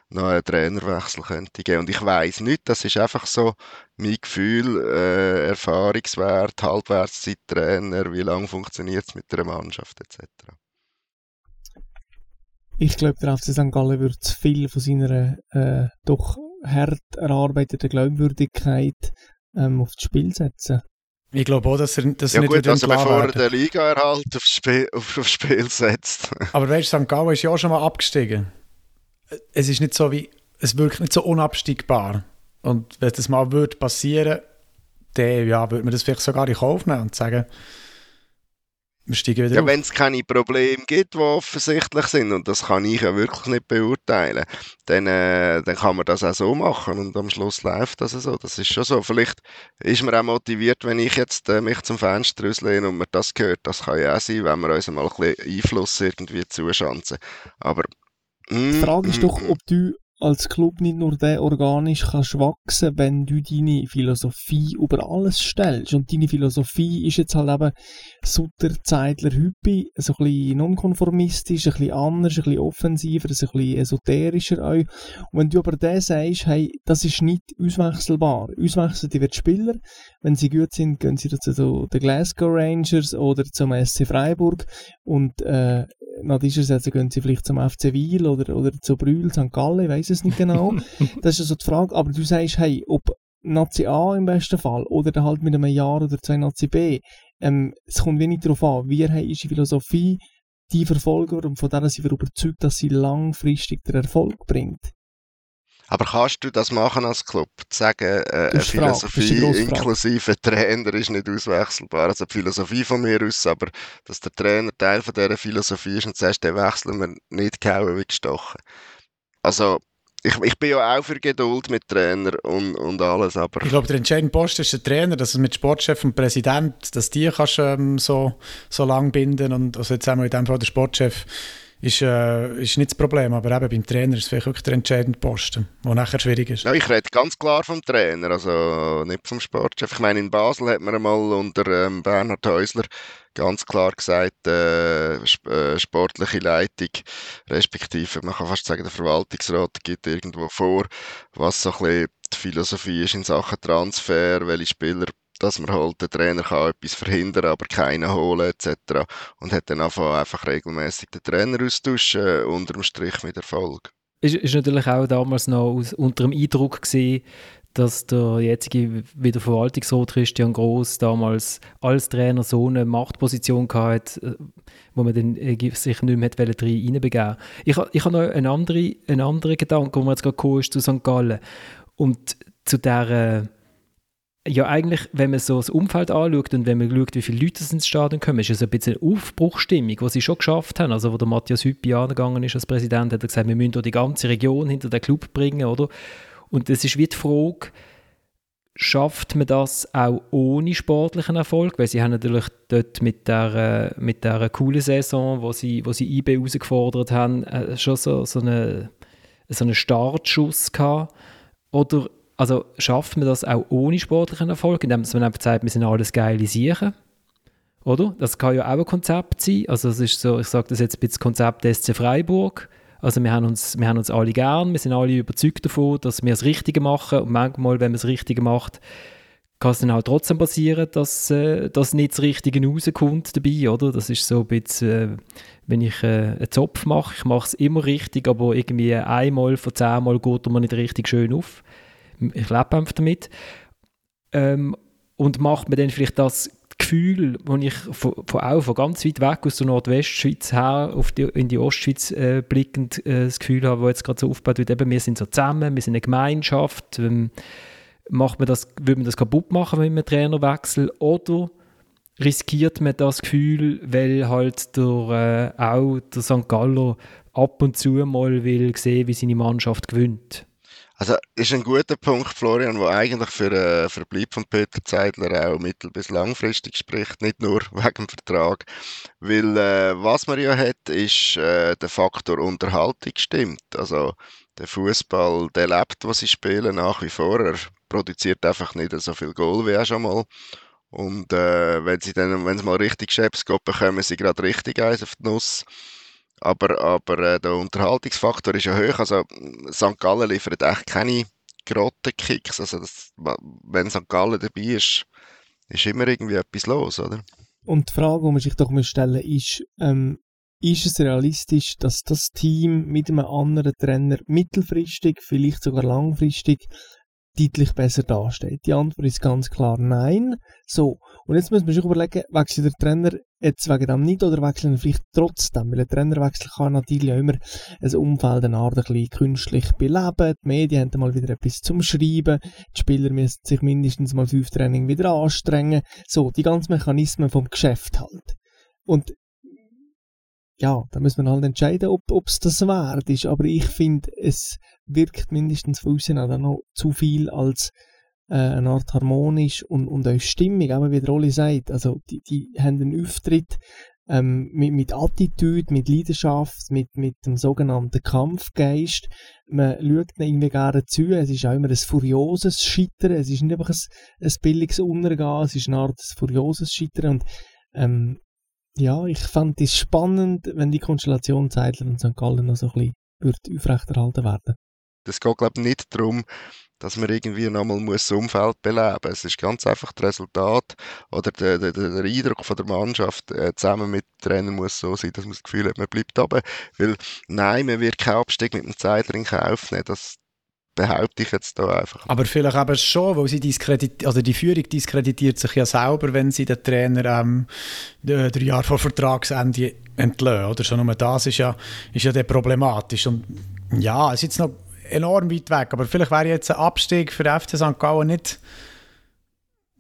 noch einen Trainerwechsel könnte geben. Und ich weiß nicht, das ist einfach so mein Gefühl, äh, Erfahrungswert, Halbwertszeit-Trainer, wie lange funktioniert es mit der Mannschaft etc. Ich glaube, der FC St. Gallen würde viel von seiner äh, doch hart erarbeiteten Glaubwürdigkeit ähm, aufs Spiel setzen. Ich glaube auch, dass er, dass er Ja nicht gut, wieder also bevor er den Ligaerhalt aufs Spiel, auf, aufs Spiel setzt. Aber weißt du, St. Gallen ist ja auch schon mal abgestiegen. Es ist nicht so wie, es wirkt nicht so unabstiegbar. Und wenn das mal würde passieren, dann ja, würde man das vielleicht sogar in Kauf nehmen und sagen, wir steigen wieder Ja, wenn es keine Probleme gibt, die offensichtlich sind, und das kann ich ja wirklich nicht beurteilen, dann, äh, dann kann man das auch so machen und am Schluss läuft das so. Das ist schon so. Vielleicht ist man auch motiviert, wenn ich jetzt äh, mich zum Fenster auslehne und man das hört. Das kann ja auch sein, wenn wir uns mal ein bisschen Einfluss irgendwie zuschanzen. Aber mm, Die Frage ist mm, doch, ob du als Club nicht nur der organisch kannst wachsen, wenn du deine Philosophie über alles stellst. Und deine Philosophie ist jetzt halt eben Sutter, Zeitler, Hüppi, so ein bisschen nonkonformistisch, ein bisschen anders, ein bisschen offensiver, ein bisschen esoterischer auch. Und wenn du aber der sagst, hey, das ist nicht auswechselbar. Auswechseln die wird Spieler. Wenn sie gut sind, gehen sie zu den Glasgow Rangers oder zum SC Freiburg. Und, äh, nach dieser Saison gehen sie vielleicht zum FC Wiel oder, oder zu Brühl, St. Gallen, ich es nicht genau. das ist also die Frage. Aber du sagst, hey, ob Nazi A im besten Fall oder dann halt mit einem Jahr oder zwei Nazi B, ähm, es kommt wenig darauf an, wie hey, ist die Philosophie, die Verfolger und von der sind wir überzeugt, dass sie langfristig den Erfolg bringt. Aber kannst du das machen als Club? Zu sagen, äh, eine Philosophie Frage. inklusive Trainer ist nicht auswechselbar. Also die Philosophie von mir aus, aber dass der Trainer Teil von dieser Philosophie ist und du sagst, den wechseln wir nicht gehauen wie gestochen. Also ich, ich bin ja auch für Geduld mit Trainer und, und alles, aber Ich glaube, der entscheidende Post ist der Trainer, dass es mit Sportchef und Präsident, dass die kannst ähm, so, so lang binden und also jetzt haben wir in dem Fall der Sportchef ist, äh, ist nicht das Problem, aber eben beim Trainer ist es vielleicht wirklich der entscheidende Posten, der nachher schwierig ist. Ja, ich rede ganz klar vom Trainer, also nicht vom Sportchef. Ich meine, in Basel hat man einmal unter ähm, Bernhard Häusler ganz klar gesagt, äh, äh, sportliche Leitung, respektive, man kann fast sagen, der Verwaltungsrat gibt irgendwo vor, was so ein bisschen die Philosophie ist in Sachen Transfer, welche Spieler dass man halt, der Trainer kann etwas verhindern, aber keinen holen etc. Und hat dann einfach, einfach regelmäßig den Trainer austauschen, äh, unterm Strich mit Erfolg. ist, ist natürlich auch damals noch aus, unter dem Eindruck gewesen, dass der jetzige wieder Verwaltungsrat Christian Gross damals als Trainer so eine Machtposition hatte, äh, wo man äh, sich nicht mehr rein reinbegeben Ich, ich habe noch einen anderen, einen anderen Gedanken, wo mir jetzt gerade gekommen zu St. Gallen. Und zu der ja eigentlich, wenn man so das Umfeld anschaut und wenn man schaut, wie viele Leute ins Stadion kommen, ist es ein bisschen eine Aufbruchstimmung, die sie schon geschafft haben. Also wo der Matthias Hüppi angegangen ist als Präsident, hat er gesagt, wir müssen die ganze Region hinter den Club bringen, oder? Und es ist wie die Frage, schafft man das auch ohne sportlichen Erfolg? Weil sie haben natürlich dort mit der, äh, mit der coolen Saison, wo sie, wo sie IB herausgefordert haben, äh, schon so, so, eine, so einen Startschuss gehabt. Oder also schafft man das auch ohne sportlichen Erfolg, indem man einfach sagt, wir sind alles geile Siechen? Oder? Das kann ja auch ein Konzept sein. Also es ist so, ich sage das jetzt ein bisschen das Konzept SC Freiburg. Also wir haben, uns, wir haben uns alle gern, wir sind alle überzeugt davon, dass wir das Richtige machen und manchmal, wenn man das Richtige macht, kann es dann auch trotzdem passieren, dass, äh, dass nicht das Richtige rauskommt dabei, oder? Das ist so ein bisschen, äh, wenn ich äh, einen Zopf mache, ich mache es immer richtig, aber irgendwie einmal von zehnmal geht er mir nicht richtig schön auf. Ich lebe einfach damit. Ähm, und macht mir dann vielleicht das Gefühl, wo ich von, von, auch von ganz weit weg aus der Nordwestschweiz her auf die, in die Ostschweiz äh, blickend äh, das Gefühl habe, wo jetzt gerade so aufgebaut wird, eben, wir sind so zusammen, wir sind eine Gemeinschaft, ähm, macht man das, will man das kaputt machen, wenn man Trainerwechsel oder riskiert man das Gefühl, weil halt der, äh, auch der St. Galler ab und zu mal will sehen, wie seine Mannschaft gewinnt. Also ist ein guter Punkt, Florian, der eigentlich für einen Verbleib von Peter Zeidler auch mittel- bis langfristig spricht, nicht nur wegen dem Vertrag. Weil äh, was man ja hat, ist äh, der Faktor Unterhaltung stimmt. Also der Fußball, der lebt, was sie spielen, nach wie vor. Er produziert einfach nicht so viel Goal wie auch schon mal. Und äh, wenn sie dann, wenn es mal richtig Chefs bekommen sie gerade richtig eins auf die Nuss. Aber, aber äh, der Unterhaltungsfaktor ist ja hoch. Also St. Gallen liefert echt keine Grottenkicks. Also das, wenn St. Gallen dabei ist, ist immer irgendwie etwas los, oder? Und die Frage, die man sich doch stellen muss, ist, ähm, ist es realistisch, dass das Team mit einem anderen Trainer mittelfristig, vielleicht sogar langfristig, deutlich besser dasteht? Die Antwort ist ganz klar nein. So, und jetzt muss man sich überlegen, wechselt der Trainer jetzt wegen dem nicht oder wechselt er vielleicht trotzdem? Weil ein Trainerwechsel kann natürlich immer ein Umfeld eine Art ein bisschen künstlich beleben. Die Medien haben mal wieder etwas zum Schreiben. Die Spieler müssen sich mindestens mal fünf Training wieder anstrengen. So, die ganzen Mechanismen vom Geschäft halt. Und ja, da muss man halt entscheiden, ob es das wert ist. Aber ich finde, es wirkt mindestens von außen auch noch zu viel als äh, eine Art harmonisch und, und auch Stimmung, auch wie der Oli sagt. Also, die, die haben einen Auftritt ähm, mit, mit Attitüde, mit Leidenschaft, mit, mit dem sogenannten Kampfgeist. Man schaut ihnen irgendwie gerne zu. Es ist auch immer ein furioses Scheitern. Es ist nicht einfach ein, ein billiges Untergehen, es ist eine Art furioses Scheitern. Und ähm, ja, ich fand es spannend, wenn die Konstellation Zeitler und St. Gallen noch so ein bisschen aufrechterhalten werden. Das geht, glaube ich, nicht darum, dass man irgendwie nochmal das Umfeld beleben muss. Es ist ganz einfach das Resultat oder der, der, der Eindruck von der Mannschaft äh, zusammen mit dem Trainer muss so sein, dass man das Gefühl hat, man bleibt oben. Weil nein, man wird keinen Abstieg mit dem Zeitler in Kauf nehmen. Das, behaupte ich jetzt da einfach. Aber vielleicht eben schon, weil sie diskreditiert, also die Führung diskreditiert sich ja selber, wenn sie den Trainer ähm, drei Jahre vor Vertragsende entlösen. Oder schon nur das ist ja, ist ja problematisch. Und ja, es ist jetzt noch enorm weit weg, aber vielleicht wäre jetzt ein Abstieg für den FC St. Gallen nicht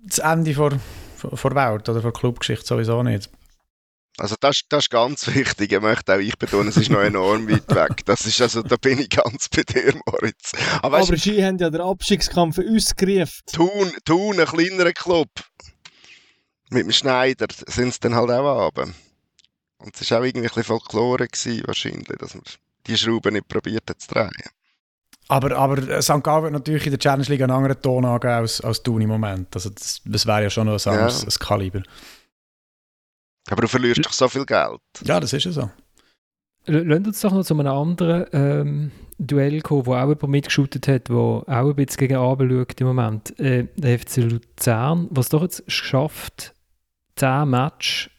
das Ende vor, vor Welt oder vor Clubgeschichte sowieso nicht. Also das, das ist ganz wichtig. Ich möchte auch ich betonen, es ist noch enorm weit weg. Das ist also, da bin ich ganz bei dir, Moritz. Aber, Aber Sie haben ja den Abstiegskampf für uns gerufen. Thun, Thun, ein kleinerer Club. Mit dem Schneider sind sie dann halt auch runter. Und es war auch irgendwie ein bisschen Folklore gewesen, wahrscheinlich, dass man die Schrauben nicht probiert hat zu drehen. Aber, aber St. Gallen wird natürlich in der Challenge League einen anderen Ton angeben als, als Thun im Moment. Also das, das wäre ja schon noch ein anderes ja. Kaliber. Aber du verlierst doch so viel Geld. Ja, das ist ja so. Lass uns doch noch zu einem anderen ähm, Duell kommen, wo auch jemand mitgeschootet hat, wo auch ein bisschen gegen Abend schaut im Moment. Äh, der FC Luzern, was doch jetzt geschafft, 10 Match,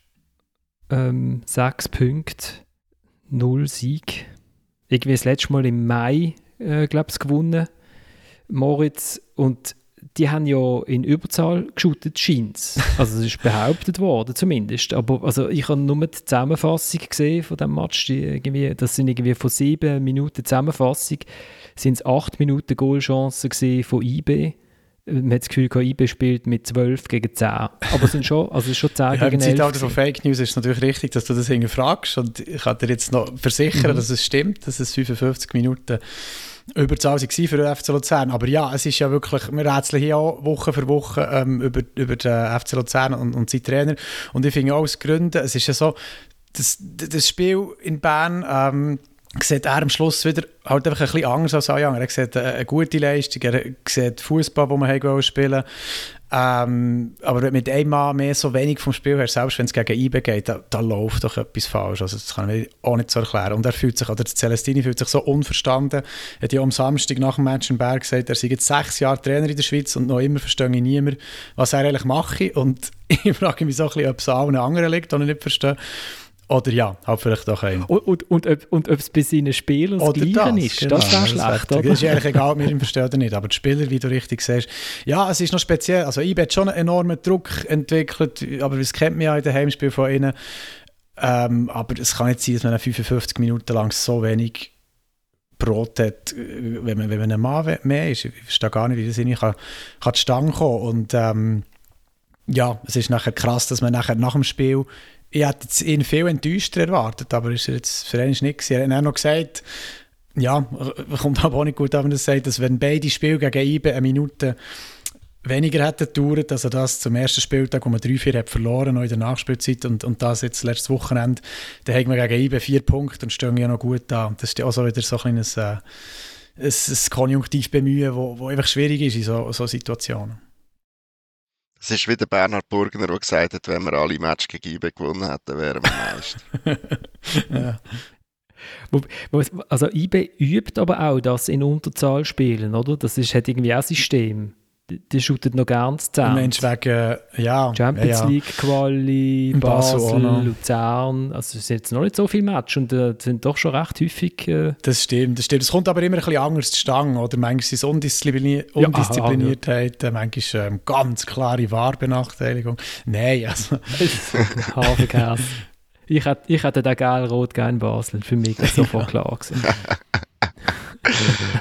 ähm, 6 Punkte, 0 Sieg. Irgendwie das letzte Mal im Mai, äh, glaube ich, gewonnen. Moritz und die haben ja in Überzahl geschootet, scheint Also das ist behauptet worden zumindest. Aber also ich habe nur die Zusammenfassung gesehen von dem Match. Die irgendwie, das sind irgendwie von sieben Minuten Zusammenfassung sind es acht Minuten Goalchancen von IB. Man hat das Gefühl, IB spielt mit 12 gegen 10. Aber es sind schon, also es ist schon 10 ja, gegen 11. Im Zeitalter von Fake News ist es natürlich richtig, dass du das fragst. Und ich kann dir jetzt noch versichern, mhm. dass es stimmt, dass es 55 Minuten Überzahl waren für den FC Luzern. Aber ja, es ist ja wirklich, wir rätseln hier auch Woche für Woche ähm, über, über den FC Luzern und, und seinen Trainer. Und ich finde auch aus Gründen, es ist ja so, das, das Spiel in Bern ähm, sieht er am Schluss wieder halt einfach ein bisschen anders als alle anderen. Er sieht eine, eine gute Leistung, er sieht Fußball, den man spielen wollte. Ähm, aber mit einem Mann mehr so wenig vom Spiel her, selbst wenn es gegen IB geht, da, da läuft doch etwas falsch. Also das kann ich auch nicht so erklären. Und er fühlt sich, oder Celestini fühlt sich so unverstanden. Er hat ja am Samstag nach dem Match in Berg gesagt, er sei jetzt sechs Jahre Trainer in der Schweiz und noch immer verstehe ich niemand, was er eigentlich mache. Und ich frage mich so ein bisschen, ob es an allen anderen liegt, die ich nicht verstehe. Oder ja, halt vielleicht auch einen. Und, und, und, ob, und ob es bei seinen Spielern das Gleiche das, ist, genau, das wäre schlecht, oder? Das ist eigentlich egal, ob wir ihn verstehen oder nicht. Aber die Spieler, wie du richtig siehst, ja, es ist noch speziell. Also IB hat schon einen enormen Druck entwickelt, aber das kennt man ja in den Heimspielen von ihnen. Ähm, aber es kann nicht sein, dass man 55 Minuten lang so wenig Brot hat, wenn man, wenn man ein Mann mehr ist. Ich verstehe gar nicht, wie das irgendwie kann, kann zustande kommen. Und ähm, ja, es ist nachher krass, dass man nachher nach dem Spiel ich hätte jetzt ihn viel enttäuschter erwartet, aber ist er jetzt für einen nicht gewesen. Er hat auch noch gesagt, ja, kommt aber auch nicht gut an, wenn er sagt, dass wenn beide Spiele gegen IBE eine Minute weniger hätten gedauert, also das zum ersten Spieltag, wo man 3-4 hat verloren, noch in der Nachspielzeit und, und das jetzt letztes Wochenende, dann haben wir gegen IBE vier Punkte und stehen ja noch gut da. Das ist auch so wieder so ein kleines äh, ein, ein Konjunktiv bemühen, wo, wo einfach schwierig ist in so, so Situationen. Es ist wie der Bernhard Burgner, der gesagt hat, wenn wir alle Matches gegen IBE gewonnen hätten, wären wir Meister. ja. Also IBE übt aber auch das in Unterzahl spielen, oder? Das ist, hat irgendwie auch ein System die shootet noch ganz zusammen. Mensch, wegen, ja. Champions ja, League Quali, Basel, Basel Luzern. Also es sind jetzt noch nicht so viele Matches und äh, sind doch schon recht häufig. Äh das stimmt, das stimmt. Es kommt aber immer ein bisschen anders zustande, oder? Manchmal ist es Undisziplinier ja, Undiszipliniertheit, ja. manchmal ähm, ganz klare Wahrbenachteiligung. Nein, also. Hafenkäse. ich hätte, ich hätte den gelb-rot gerne in Basel. Für mich ist sofort klar gewesen.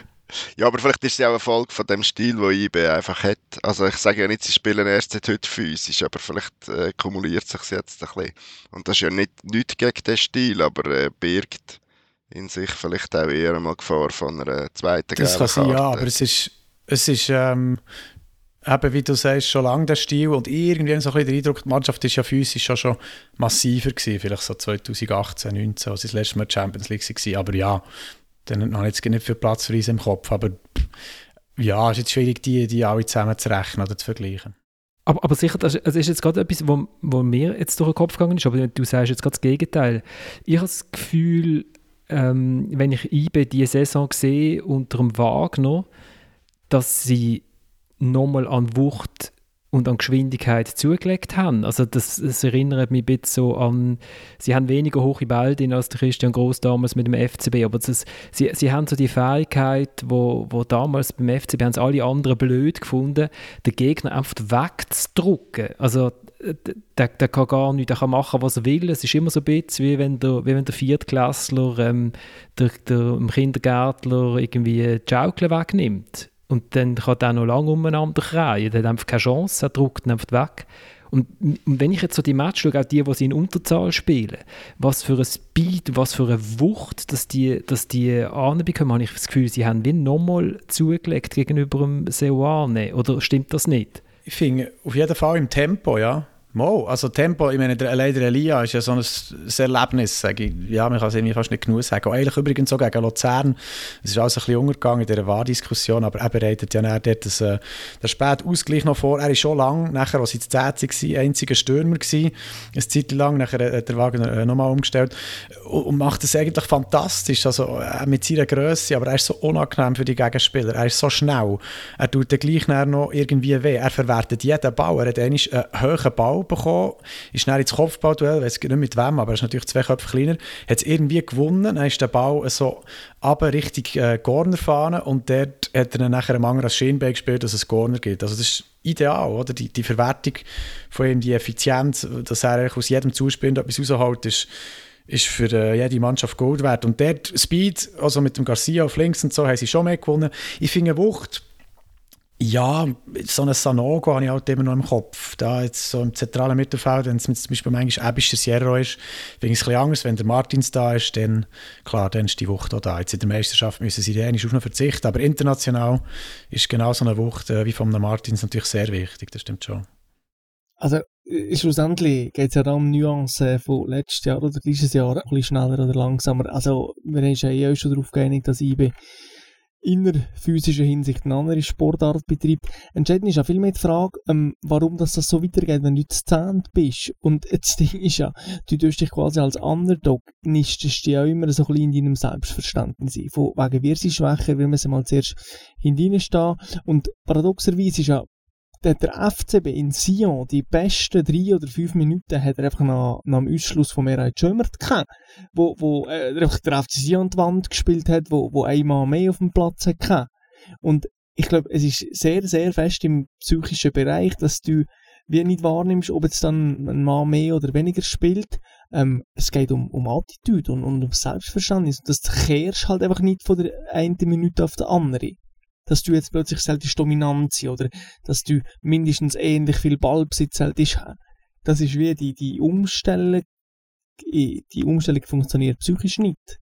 Ja, aber vielleicht ist es ja auch eine Folge von dem Stil, den IB einfach hat. Also ich sage ja nicht, sie spielen erst seit heute physisch, aber vielleicht äh, kumuliert sich jetzt ein bisschen. Und das ist ja nicht, nicht gegen den Stil, aber äh, birgt in sich vielleicht auch eher mal Gefahr von einer zweiten Das kann sein, ja, aber es ist, es ist ähm, eben, wie du sagst, schon lange der Stil und irgendwie so ein bisschen der Eindruck, die Mannschaft ist ja physisch schon, schon massiver gewesen, vielleicht so 2018, 2019, als das letzte Mal Champions League war, aber ja, dann habe ich jetzt nicht viel Platz für uns im Kopf, aber ja, es ist jetzt schwierig, die, die alle zusammen zu rechnen oder zu vergleichen. Aber, aber sicher, das, ist jetzt gerade etwas, wo, wo mir jetzt durch den Kopf gegangen ist, aber du sagst jetzt gerade das Gegenteil. Ich habe das Gefühl, ähm, wenn ich IB diese Saison sehe unter dem Wagner, dass sie nochmal an Wucht und an Geschwindigkeit zugelegt haben. Also das, das erinnert mich ein bisschen so an, sie haben weniger hohe Bälle als der Christian Gross damals mit dem FCB, aber das, sie, sie haben so die Fähigkeit, wo, wo damals beim FCB haben es alle anderen blöd gefunden, den Gegner einfach wegzudrucken. Also der, der kann gar nicht, der kann machen, was er will. Es ist immer so ein bisschen, wie wenn der, wie wenn der Viertklässler ähm, dem Kindergärtler irgendwie die Schaukel wegnimmt. Und dann kann der noch lange umeinander kreien. Der hat einfach keine Chance, er druckt ihn einfach weg. Und, und wenn ich jetzt so die Match schaue, auch die, die sie in Unterzahl spielen, was für ein Speed, was für eine Wucht, dass die, dass die anbekommen, habe ich das Gefühl, sie haben wie nochmal zugelegt gegenüber dem Seoane. Oder stimmt das nicht? Ich finde, auf jeden Fall im Tempo, ja. Mo, also Tempo, ich meine, der, leider Elia ist ja so ein, Erlebnis, sage ich. Ja, man kann es irgendwie fast nicht genug sagen. Und eigentlich übrigens so gegen Luzern, es ist alles ein bisschen untergegangen in dieser Wahrdiskussion, aber er bereitet ja nachher dort äh, den späten Ausgleich noch vor. Er ist schon lang, nachher, als sie zu war, einziger Stürmer gewesen, eine Zeit lang, nachher hat der Wagner äh, nochmal umgestellt. Und macht das eigentlich fantastisch, also äh, mit seiner Größe, aber er ist so unangenehm für die Gegenspieler, er ist so schnell, er tut dann gleich noch irgendwie weh, er verwertet jeden Ball, er hat einen hohen Ball Ball bekommen, ist schnell ins Kopfballduell, weiß nicht mit wem, aber er ist natürlich zwei Köpfe kleiner, hat es irgendwie gewonnen, dann ist der Ball so aber richtig äh, Corner fahren und dort hat er dann nachher am anderen Schienbein gespielt, dass es Corner gibt. Also das ist ideal, oder? Die, die Verwertung von ihm, die Effizienz, dass er aus jedem Zuspiel etwas rausholt, ist ist für äh, jede Mannschaft Gold wert. Und dort Speed, also mit dem Garcia auf links und so, haben sie schon mehr gewonnen. Ich finde Wucht ja, so ein Sanogo habe ich halt immer noch im Kopf. Da jetzt so im zentralen Mittelfeld, wenn es zum Beispiel manchmal Ebischer Sierra ist, finde ich es ein bisschen anders. Wenn der Martins da ist, dann, klar, dann ist die Wucht auch da. Jetzt in der Meisterschaft müssen sie eigentlich auf noch verzichten, aber international ist genau so eine Wucht äh, wie von Martins natürlich sehr wichtig, das stimmt schon. Also, äh, schlussendlich geht es ja da um Nuancen von letztes Jahr oder dieses Jahr, ein bisschen schneller oder langsamer. Also, wir haben ja eh schon darauf geeinigt, dass IB in der physischen Hinsicht eine andere Sportart betreibt. Entscheidend ist auch viel mehr die Frage, ähm, warum das, das so weitergeht, wenn du zu zehnt bist. Und das Ding ist ja, du tust dich quasi als Underdog, nistest dich ja immer so ein bisschen in deinem Selbstverständnis ein. Von wegen, wir sind schwächer, wir müssen mal zuerst hineinstehen. Und paradoxerweise ist ja der FCB in Sion die besten drei oder fünf Minuten hat er einfach nach, nach dem Ausschluss von Meray Schömert gehabt, wo, wo äh, der FC Sion die Wand gespielt hat, wo, wo einmal mehr auf dem Platz hat Und ich glaube, es ist sehr, sehr fest im psychischen Bereich, dass du wie nicht wahrnimmst, ob jetzt dann ein Mann mehr oder weniger spielt. Ähm, es geht um, um Attitüde und, und um Selbstverständnis. Und das kehrst halt einfach nicht von der einen Minute auf die andere dass du jetzt plötzlich selbst dominant sein oder dass du mindestens ähnlich viel Ballbesitz hättest. Das ist wie die, die Umstellung, die Umstellung funktioniert psychisch nicht.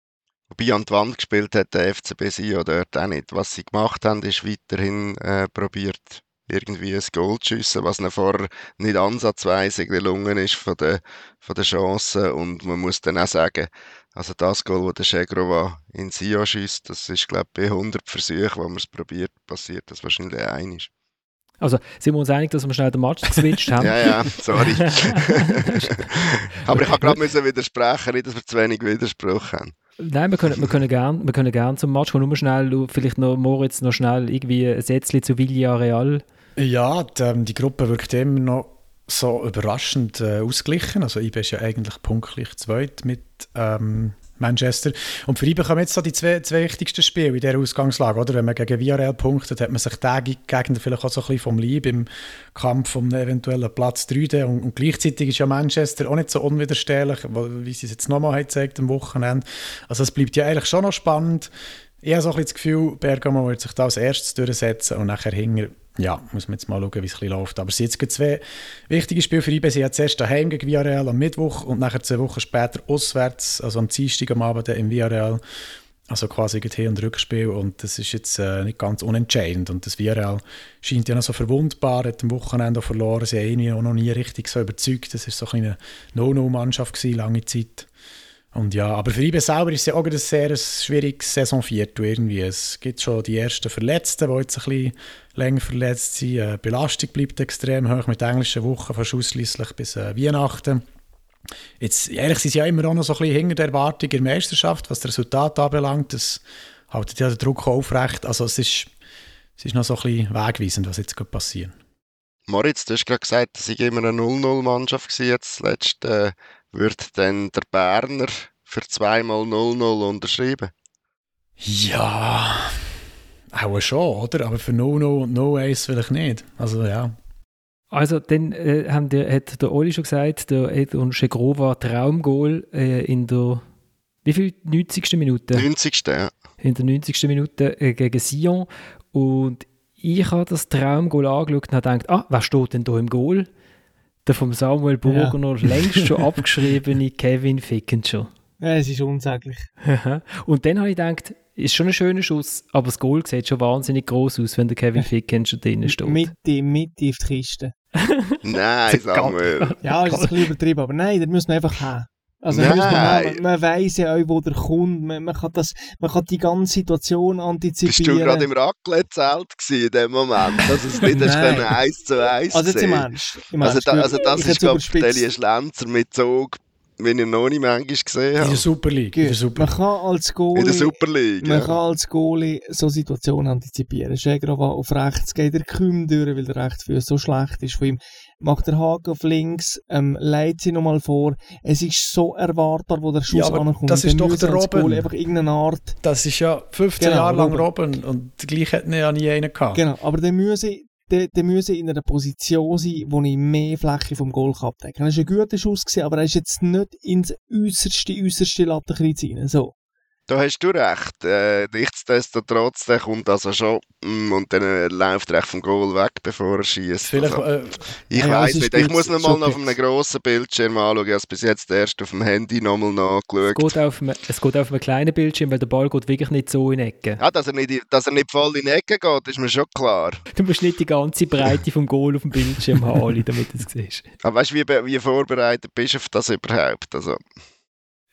Wobei an die Wand gespielt hat der FCB sie dort auch nicht. Was sie gemacht haben, ist weiterhin äh, probiert, irgendwie ein Goal zu schiessen, was ihnen vorher nicht ansatzweise gelungen ist von den, von den Chancen. Und man muss dann auch sagen, also das Goal, das der Chegrova in Sion schießt, das ist, glaube ich, bei 100 Versuchen, wo man es probiert, passiert das wahrscheinlich einig. Also sind wir uns einig, dass wir schnell den Match geswitcht haben? ja, ja, sorry. Aber ich habe gerade müssen widersprechen, nicht, dass wir zu wenig Widerspruch haben. Nein, wir können, wir können gerne gern zum Match kommen. Nur schnell, vielleicht noch Moritz noch schnell irgendwie ein Sätzchen zu Villarreal. Ja, die, ähm, die Gruppe wirkt immer noch so überraschend äh, ausgeglichen. Also IB ist ja eigentlich punktlich zweit mit ähm, Manchester. Und für IBE kommen jetzt so die zwei, zwei wichtigsten Spiele in dieser Ausgangslage. Oder? Wenn man gegen Villarreal punktet, hat man sich Gegner vielleicht auch so ein bisschen vom Leib im Kampf um einen eventuellen Platz 3. Und, und, gleichzeitig ist ja Manchester auch nicht so unwiderstehlich, wie sie es jetzt nochmal gezeigt am Wochenende. Also es bleibt ja eigentlich schon noch spannend. ich habe so ein bisschen das Gefühl, Bergamo wird sich da als erstes durchsetzen und nachher hinter, ja, muss man jetzt mal schauen, wie es läuft. Aber es sind jetzt zwei wichtige Spiele für IB. Sie hat zuerst daheim gegen Villarreal am Mittwoch und nachher zwei Wochen später auswärts, also am Dienstag am Abend im Villarreal. Also quasi ein Hin- und Rückspiel und das ist jetzt äh, nicht ganz unentscheidend. Und das Villarreal scheint ja noch so verwundbar, hat am Wochenende auch verloren. Sie haben irgendwie auch noch nie richtig so überzeugt. Das war so eine No-No-Mannschaft lange Zeit. Und ja, aber für IBE selber ist es ja auch ein sehr schwieriges Saisonviertel irgendwie. Es gibt schon die ersten Verletzten, die jetzt ein bisschen länger verletzt sind. Die äh, Belastung bleibt extrem hoch mit englischen Wochen, fast ausschließlich bis äh, Weihnachten. Jetzt, ehrlich, sind sie ja immer auch noch so ein bisschen hinter der Erwartung in der Meisterschaft, was das Resultat anbelangt. Das hält ja den Druck aufrecht. Also es ist, es ist noch so ein bisschen wegweisend, was jetzt passiert. Moritz, du hast gerade gesagt, es war immer eine 0-0-Mannschaft jetzt zuletzt. Wird dann der Berner für zweimal 0-0 unterschreiben? Ja, auch schon, oder? Aber für 0-0 und 0-1 vielleicht nicht. Also ja. Also dann äh, haben der, hat der Oli schon gesagt, der Edon Schegrova Traumgoal äh, in der wie viel? 90. Minute? 90. ja. In der 90. Minute äh, gegen Sion und ich habe das Traumgoal angeschaut und habe gedacht, ah, wer steht denn da im Goal? Der vom Samuel Burger ja. längst schon abgeschriebene Kevin Fickenscher. Ja, es ist unsäglich. und dann habe ich gedacht, ist schon ein schöner Schuss, aber das Goal sieht schon wahnsinnig groß aus, wenn der Kevin Fickenscher drinnen steht. Mitte, Mitte auf die Kiste. nein, Samuel. Ja, ist ein bisschen übertrieben, aber nein, da müssen wir einfach haben. Also man, man, man weiss ja auch, wo der kommt, man, man, kann das, man kann die ganze Situation antizipieren. Bist du gerade im Raclette-Zelt in dem Moment, dass es nicht eins zu eins Also jetzt im Ernst. Im also, da, also das ist, glaube ich, Delia Schlenzer mit Zug wenn ihr noch nicht manchmal gesehen habt. In der Super League. In der Super man kann als Goalie, in der Super League, man ja. kann als Goalie so Situationen antizipieren. Schegrava auf rechts geht er kaum durch, weil der Rechtsfuß so schlecht ist von ihm. Macht der Haken auf links, ähm, leitet sie nochmal vor. Es ist so erwartbar, wo der Schuss ja, ankommt. Das ist doch der Robin. einfach irgendeine Art. Das ist ja 15 genau, Jahre lang. Robin und gleich hat er ja nie einen gehabt. Genau, aber dann müssen der, der müsse in einer Position sein, wo ich mehr Fläche vom Goal abdecken kann. Das war ein guter Schuss, gewesen, aber er ist jetzt nicht ins äußerste, äußerste Lattenkreuz rein. So. Da hast du recht. Äh, nichtsdestotrotz, der kommt also schon mm, und dann äh, läuft er vom Goal weg, bevor er schießt. Also, äh, ich ja, weiß nicht. Ich muss noch mal auf einem grossen Bildschirm anschauen. Ich habe es bis jetzt erst auf dem Handy nochmal nachgeschaut. Es geht, auf einem, es geht auf einem kleinen Bildschirm, weil der Ball geht wirklich nicht so in die Ecke. Ja, dass er nicht, dass er nicht voll in die Ecke geht, ist mir schon klar. Du musst nicht die ganze Breite vom Goal auf dem Bildschirm haben, damit du es siehst. Aber weißt du, wie, wie vorbereitet bist du auf das überhaupt? Also,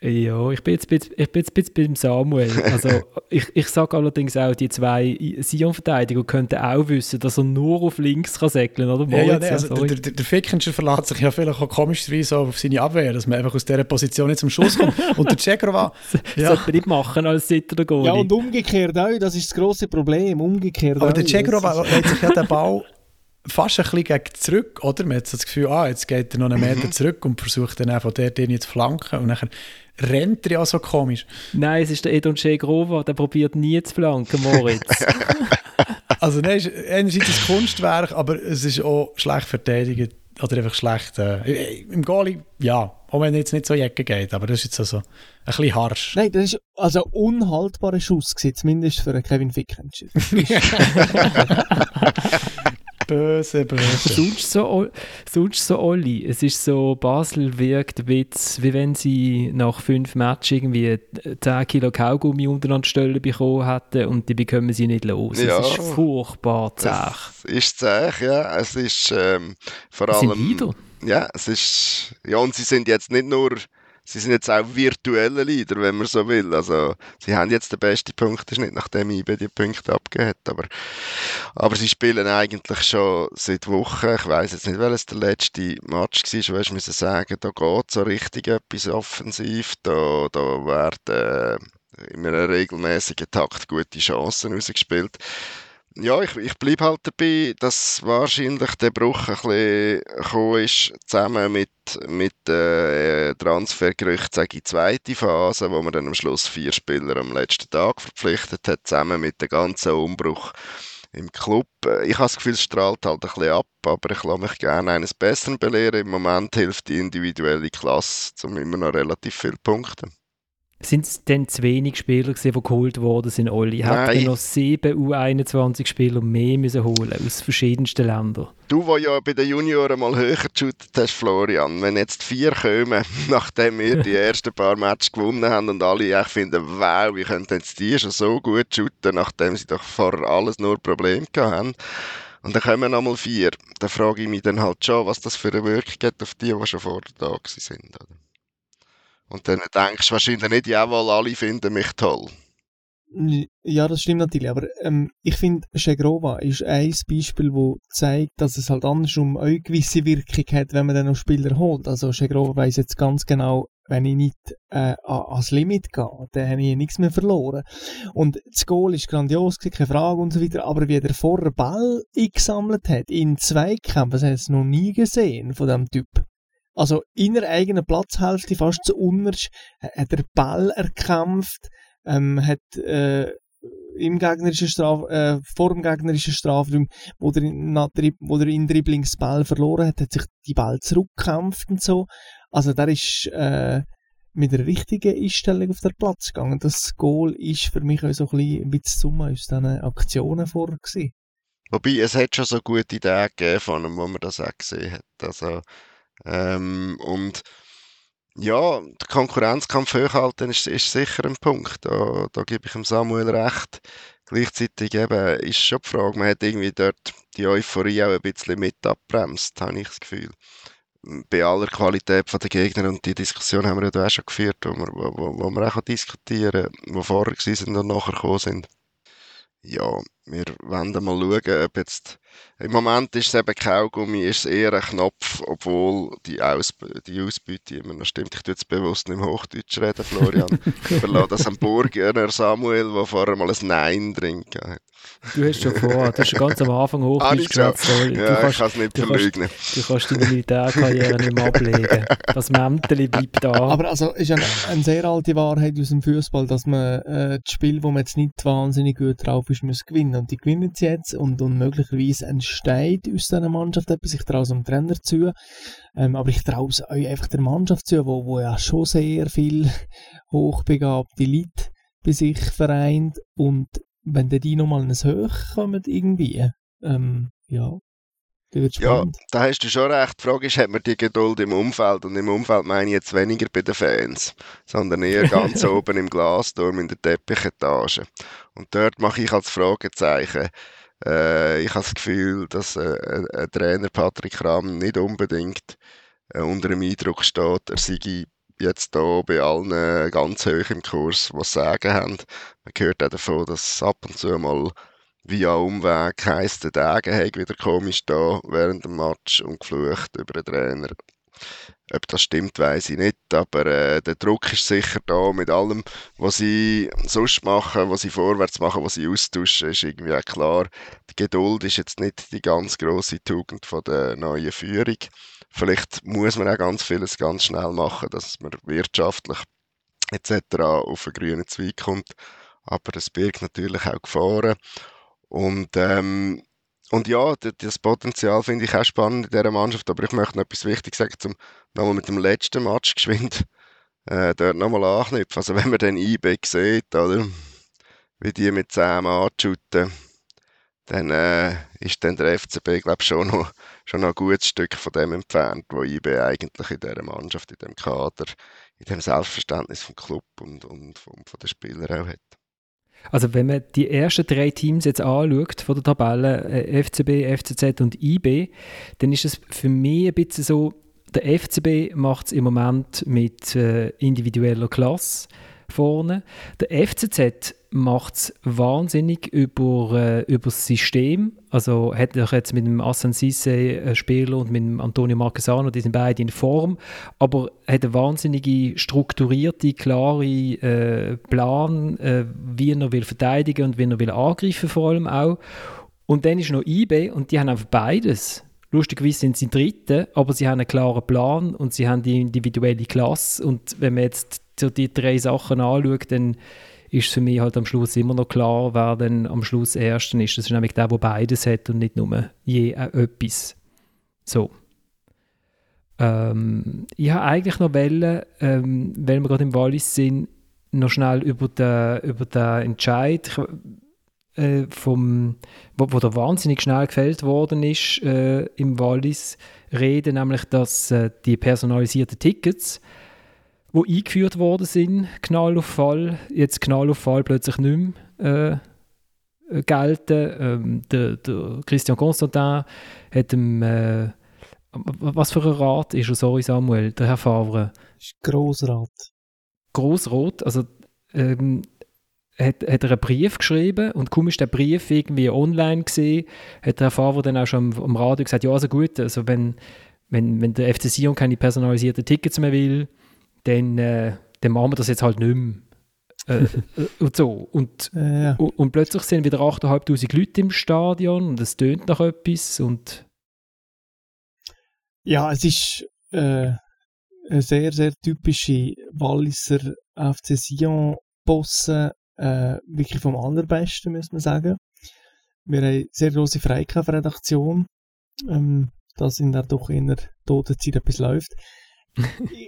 ja, ich bin jetzt, ich bin jetzt beim Samuel. Also, ich, ich sage allerdings auch, die zwei Sion-Verteidiger könnten auch wissen, dass er nur auf links kann säckeln oder? Ja, ja, nee, also der, der, der Fickenscher verlässt sich ja vielleicht auch komischerweise auf seine Abwehr, dass man einfach aus dieser Position nicht zum Schuss kommt. Und der Cegrova... ja. sollte man nicht machen als Sitter Goalie. Ja, und umgekehrt auch, das ist das grosse Problem, umgekehrt Aber auch. der Cegrova hat sich ja den Ball fast ein bisschen gegen zurück, oder? Man hat das Gefühl, ah, jetzt geht er noch einen Meter mhm. zurück und versucht dann einfach der den zu flanken und nachher rennt er ja so komisch. Nein, es ist der Edon Chegrova, der probiert nie zu flanken, Moritz. also nein, ist einerseits ein Kunstwerk, aber es ist auch schlecht verteidigt oder einfach schlecht. Äh, Im Goalie, ja, auch wenn es jetzt nicht so Jacke geht, aber das ist jetzt also ein bisschen harsch. Nein, das ist also ein unhaltbarer Schuss gewesen, zumindest für Kevin Fickenschiff. Böse, böse. sonst so, sonst so Olli. Es ist so, Basel wirkt wie, wie wenn sie nach fünf Matches irgendwie 10 Kilo Kaugummi untereinander Stellen bekommen hätten und die bekommen sie nicht los. Ja. Es ist furchtbar zäh. Es ist zäh, ja. Es ist ähm, vor allem... Ja, es ist... Ja, und sie sind jetzt nicht nur sie sind jetzt auch virtuelle Leader, wenn man so will. Also, sie haben jetzt den besten Punkteschnitt, nachdem IBE die Punkte abgegeben hat. Aber, aber sie spielen eigentlich schon seit Wochen. Ich weiß jetzt nicht, welches der letzte Match war, ich müssen sagen, da geht so richtig etwas offensiv. Da, da werden äh, in einem regelmäßigen Takt gute Chancen rausgespielt ja, ich, ich bleibe halt dabei, dass wahrscheinlich der Bruch ein bisschen ist, zusammen mit, mit äh, Transfergerüchten, sage ich, zweite Phase, wo man dann am Schluss vier Spieler am letzten Tag verpflichtet hat, zusammen mit dem ganzen Umbruch im Club. Ich habe das Gefühl, es strahlt halt ein bisschen ab, aber ich lasse mich gerne eines Besseren belehren. Im Moment hilft die individuelle Klasse, um immer noch relativ viele Punkte. Sind es denn zu wenig Spieler gewesen, die geholt worden sind, Olli? Hätten noch sieben U21-Spieler mehr müssen holen aus verschiedensten Ländern? Du, der ja bei den Junioren mal höher geshootet hast, Florian, wenn jetzt vier kommen, nachdem wir die ersten paar Matches gewonnen haben und alle echt finden, wow, wie können jetzt die schon so gut shooten, nachdem sie doch vorher alles nur Probleme gehabt haben. Und dann kommen nochmal vier. Dann frage ich mich dann halt schon, was das für eine Wirkung hat auf die, die schon vorher da sind. Oder? Und dann denkst du wahrscheinlich nicht, jawohl, alle finden mich toll. Ja, das stimmt natürlich, aber ähm, ich finde, Schegrova ist ein Beispiel, das zeigt, dass es halt andersrum eine gewisse Wirkung hat, wenn man dann noch Spieler holt. Also Schegrova weiss jetzt ganz genau, wenn ich nicht äh, ans Limit gehe, dann habe ich nichts mehr verloren. Und das Goal ist grandios, keine Frage und so weiter, aber wie der vorher Ball eingesammelt hat, in Zweikämpfen, das habe ich noch nie gesehen von diesem Typ. Also in der eigenen Platzhälfte, fast zu unterst, hat er Ball erkämpft, ähm, hat äh, im gegnerischen Straf, äh, vor dem gegnerischen Strafraum, wo er, in, wo er in Dribblings Ball verloren hat, hat sich die Ball zurückgekämpft und so. Also der ist äh, mit der richtigen Einstellung auf den Platz gegangen. Das Goal ist für mich auch so ein bisschen, ein bisschen Summe aus diesen Aktionen gewesen. Wobei, es hat schon so gute Ideen gegeben von ihm, wo man das auch gesehen hat. Also, ähm, und ja, der Konkurrenzkampf hochhalten ist, ist sicher ein Punkt. Da, da gebe ich dem Samuel recht. Gleichzeitig eben ist schon die Frage, man hat irgendwie dort die Euphorie auch ein bisschen mit abbremst, habe ich das Gefühl. Bei aller Qualität der Gegner und die Diskussion haben wir ja auch schon geführt, wo wir, wo, wo wir auch diskutieren wo vorher waren und nachher gekommen sind. Ja, wir werden mal schauen, ob jetzt im Moment ist es eben Kaugummi, ist es eher ein Knopf, obwohl die, Ausb die Ausbeute immer noch stimmt. Ich tue jetzt bewusst nicht im Hochdeutsch reden, Florian. Ich verlasse das am Burger Samuel, der vorher mal ein Nein drin hat. Du hast schon vor, du hast schon ganz am Anfang Hochdeutsch geschwätzt. Ja, kannst, ich kann es nicht du verleugnen. Kannst, du kannst deine Militärkarriere nicht mehr ablegen. Das Mäntel bleibt da. Aber also ist eine, eine sehr alte Wahrheit aus dem Fußball, dass man äh, das Spiel, wo man jetzt nicht wahnsinnig gut drauf ist, muss gewinnen. Und die gewinnen es jetzt und, und möglicherweise ein entsteht aus dieser Mannschaft etwas. Ich traue es dem Trainer zu. Ähm, aber ich traue es euch einfach der Mannschaft zu, wo, wo ja schon sehr viel hochbegabte Leute bei sich vereint. Und wenn die nochmal ins Hoch kommen, irgendwie, ähm, ja, ja, da hast du schon recht. Die Frage ist, hat man die Geduld im Umfeld? Und im Umfeld meine ich jetzt weniger bei den Fans, sondern eher ganz oben im Glasturm in der Teppichetage. Und dort mache ich als Fragezeichen, äh, ich habe das Gefühl, dass äh, ein Trainer Patrick Rahm nicht unbedingt äh, unter dem Eindruck steht, er sei jetzt hier bei allen ganz hoch im Kurs, was sagen haben. Man hört auch davon, dass ab und zu mal via Umweg heisst, der Dagen wieder komisch da während dem Match und geflucht über den Trainer. Ob das stimmt, weiß ich nicht, aber äh, der Druck ist sicher da mit allem, was sie sonst machen, was sie vorwärts machen, was sie austauschen, ist irgendwie auch klar. Die Geduld ist jetzt nicht die ganz große Tugend von der neuen Führung. Vielleicht muss man auch ganz vieles ganz schnell machen, dass man wirtschaftlich etc. auf einen grünen Zweig kommt. Aber es birgt natürlich auch Gefahren. Und ähm, und ja, das Potenzial finde ich auch spannend in dieser Mannschaft, aber ich möchte noch etwas Wichtiges sagen, zum nochmal mit dem letzten Match geschwind äh, dort nochmal anknüpfen. Also wenn man den IB sieht, oder, wie die mit 10 Mann shooten, dann äh, ist dann der FCB, glaube schon noch, schon noch ein gutes Stück von dem entfernt, wo IB eigentlich in dieser Mannschaft, in dem Kader, in dem Selbstverständnis vom Club und, und von, von den Spielern auch hat. Also wenn man die ersten drei Teams jetzt anschaut von der Tabelle, äh, FCB, FCZ und IB, dann ist es für mich ein bisschen so, der FCB macht es im Moment mit äh, individueller Klasse vorne. Der FCZ macht es wahnsinnig über, äh, über das System. Also hat er jetzt mit dem Asan Sisse Spieler und mit dem Antonio Marquesano, die sind beide in Form, aber hat einen wahnsinnig strukturierte, klare äh, Plan, äh, wie er will verteidigen und wie er will angreifen vor allem auch. Und dann ist noch IB und die haben einfach beides. Lustigerweise sind sie Dritte, aber sie haben einen klaren Plan und sie haben die individuelle Klasse. Und wenn man jetzt so die drei Sachen anschaut, dann ist für mich halt am Schluss immer noch klar, wer dann am Schluss Ersten ist. Das ist nämlich der, der beides hat und nicht nur je etwas. So. Ähm, ich habe eigentlich noch wollen, ähm, weil wir gerade im Wallis sind, noch schnell über den, über den Entscheid äh, vom, wo, wo der wahnsinnig schnell gefällt worden ist äh, im Wallis reden, nämlich dass äh, die personalisierten Tickets, wo eingeführt worden sind, Knall auf Fall, jetzt Knall auf Fall plötzlich nicht mehr äh, gelten. Ähm, der, der, Christian Constantin hat dem äh, was für ein Rat ist er, sorry Samuel, der Herr Favre? Ist Grossrat. Grossrat, also ähm, hat, hat er einen Brief geschrieben und kaum ist der Brief irgendwie online gesehen, hat der Herr Favre dann auch schon am, am Radio gesagt, ja also gut, also wenn, wenn, wenn der FC Sion keine personalisierten Tickets mehr will, dann, äh, dann machen wir das jetzt halt nicht mehr. äh, äh und so. Und, ja. und, und, plötzlich sind wieder 8'500 Leute im Stadion und es tönt nach etwas und ja, es ist äh, eine sehr, sehr typische Walliser FC Sion-Bosse, äh, wirklich vom allerbesten, muss man sagen. Wir haben eine sehr grosse Freikampfredaktion, ähm, dass in der doch in der Todenzeit etwas läuft.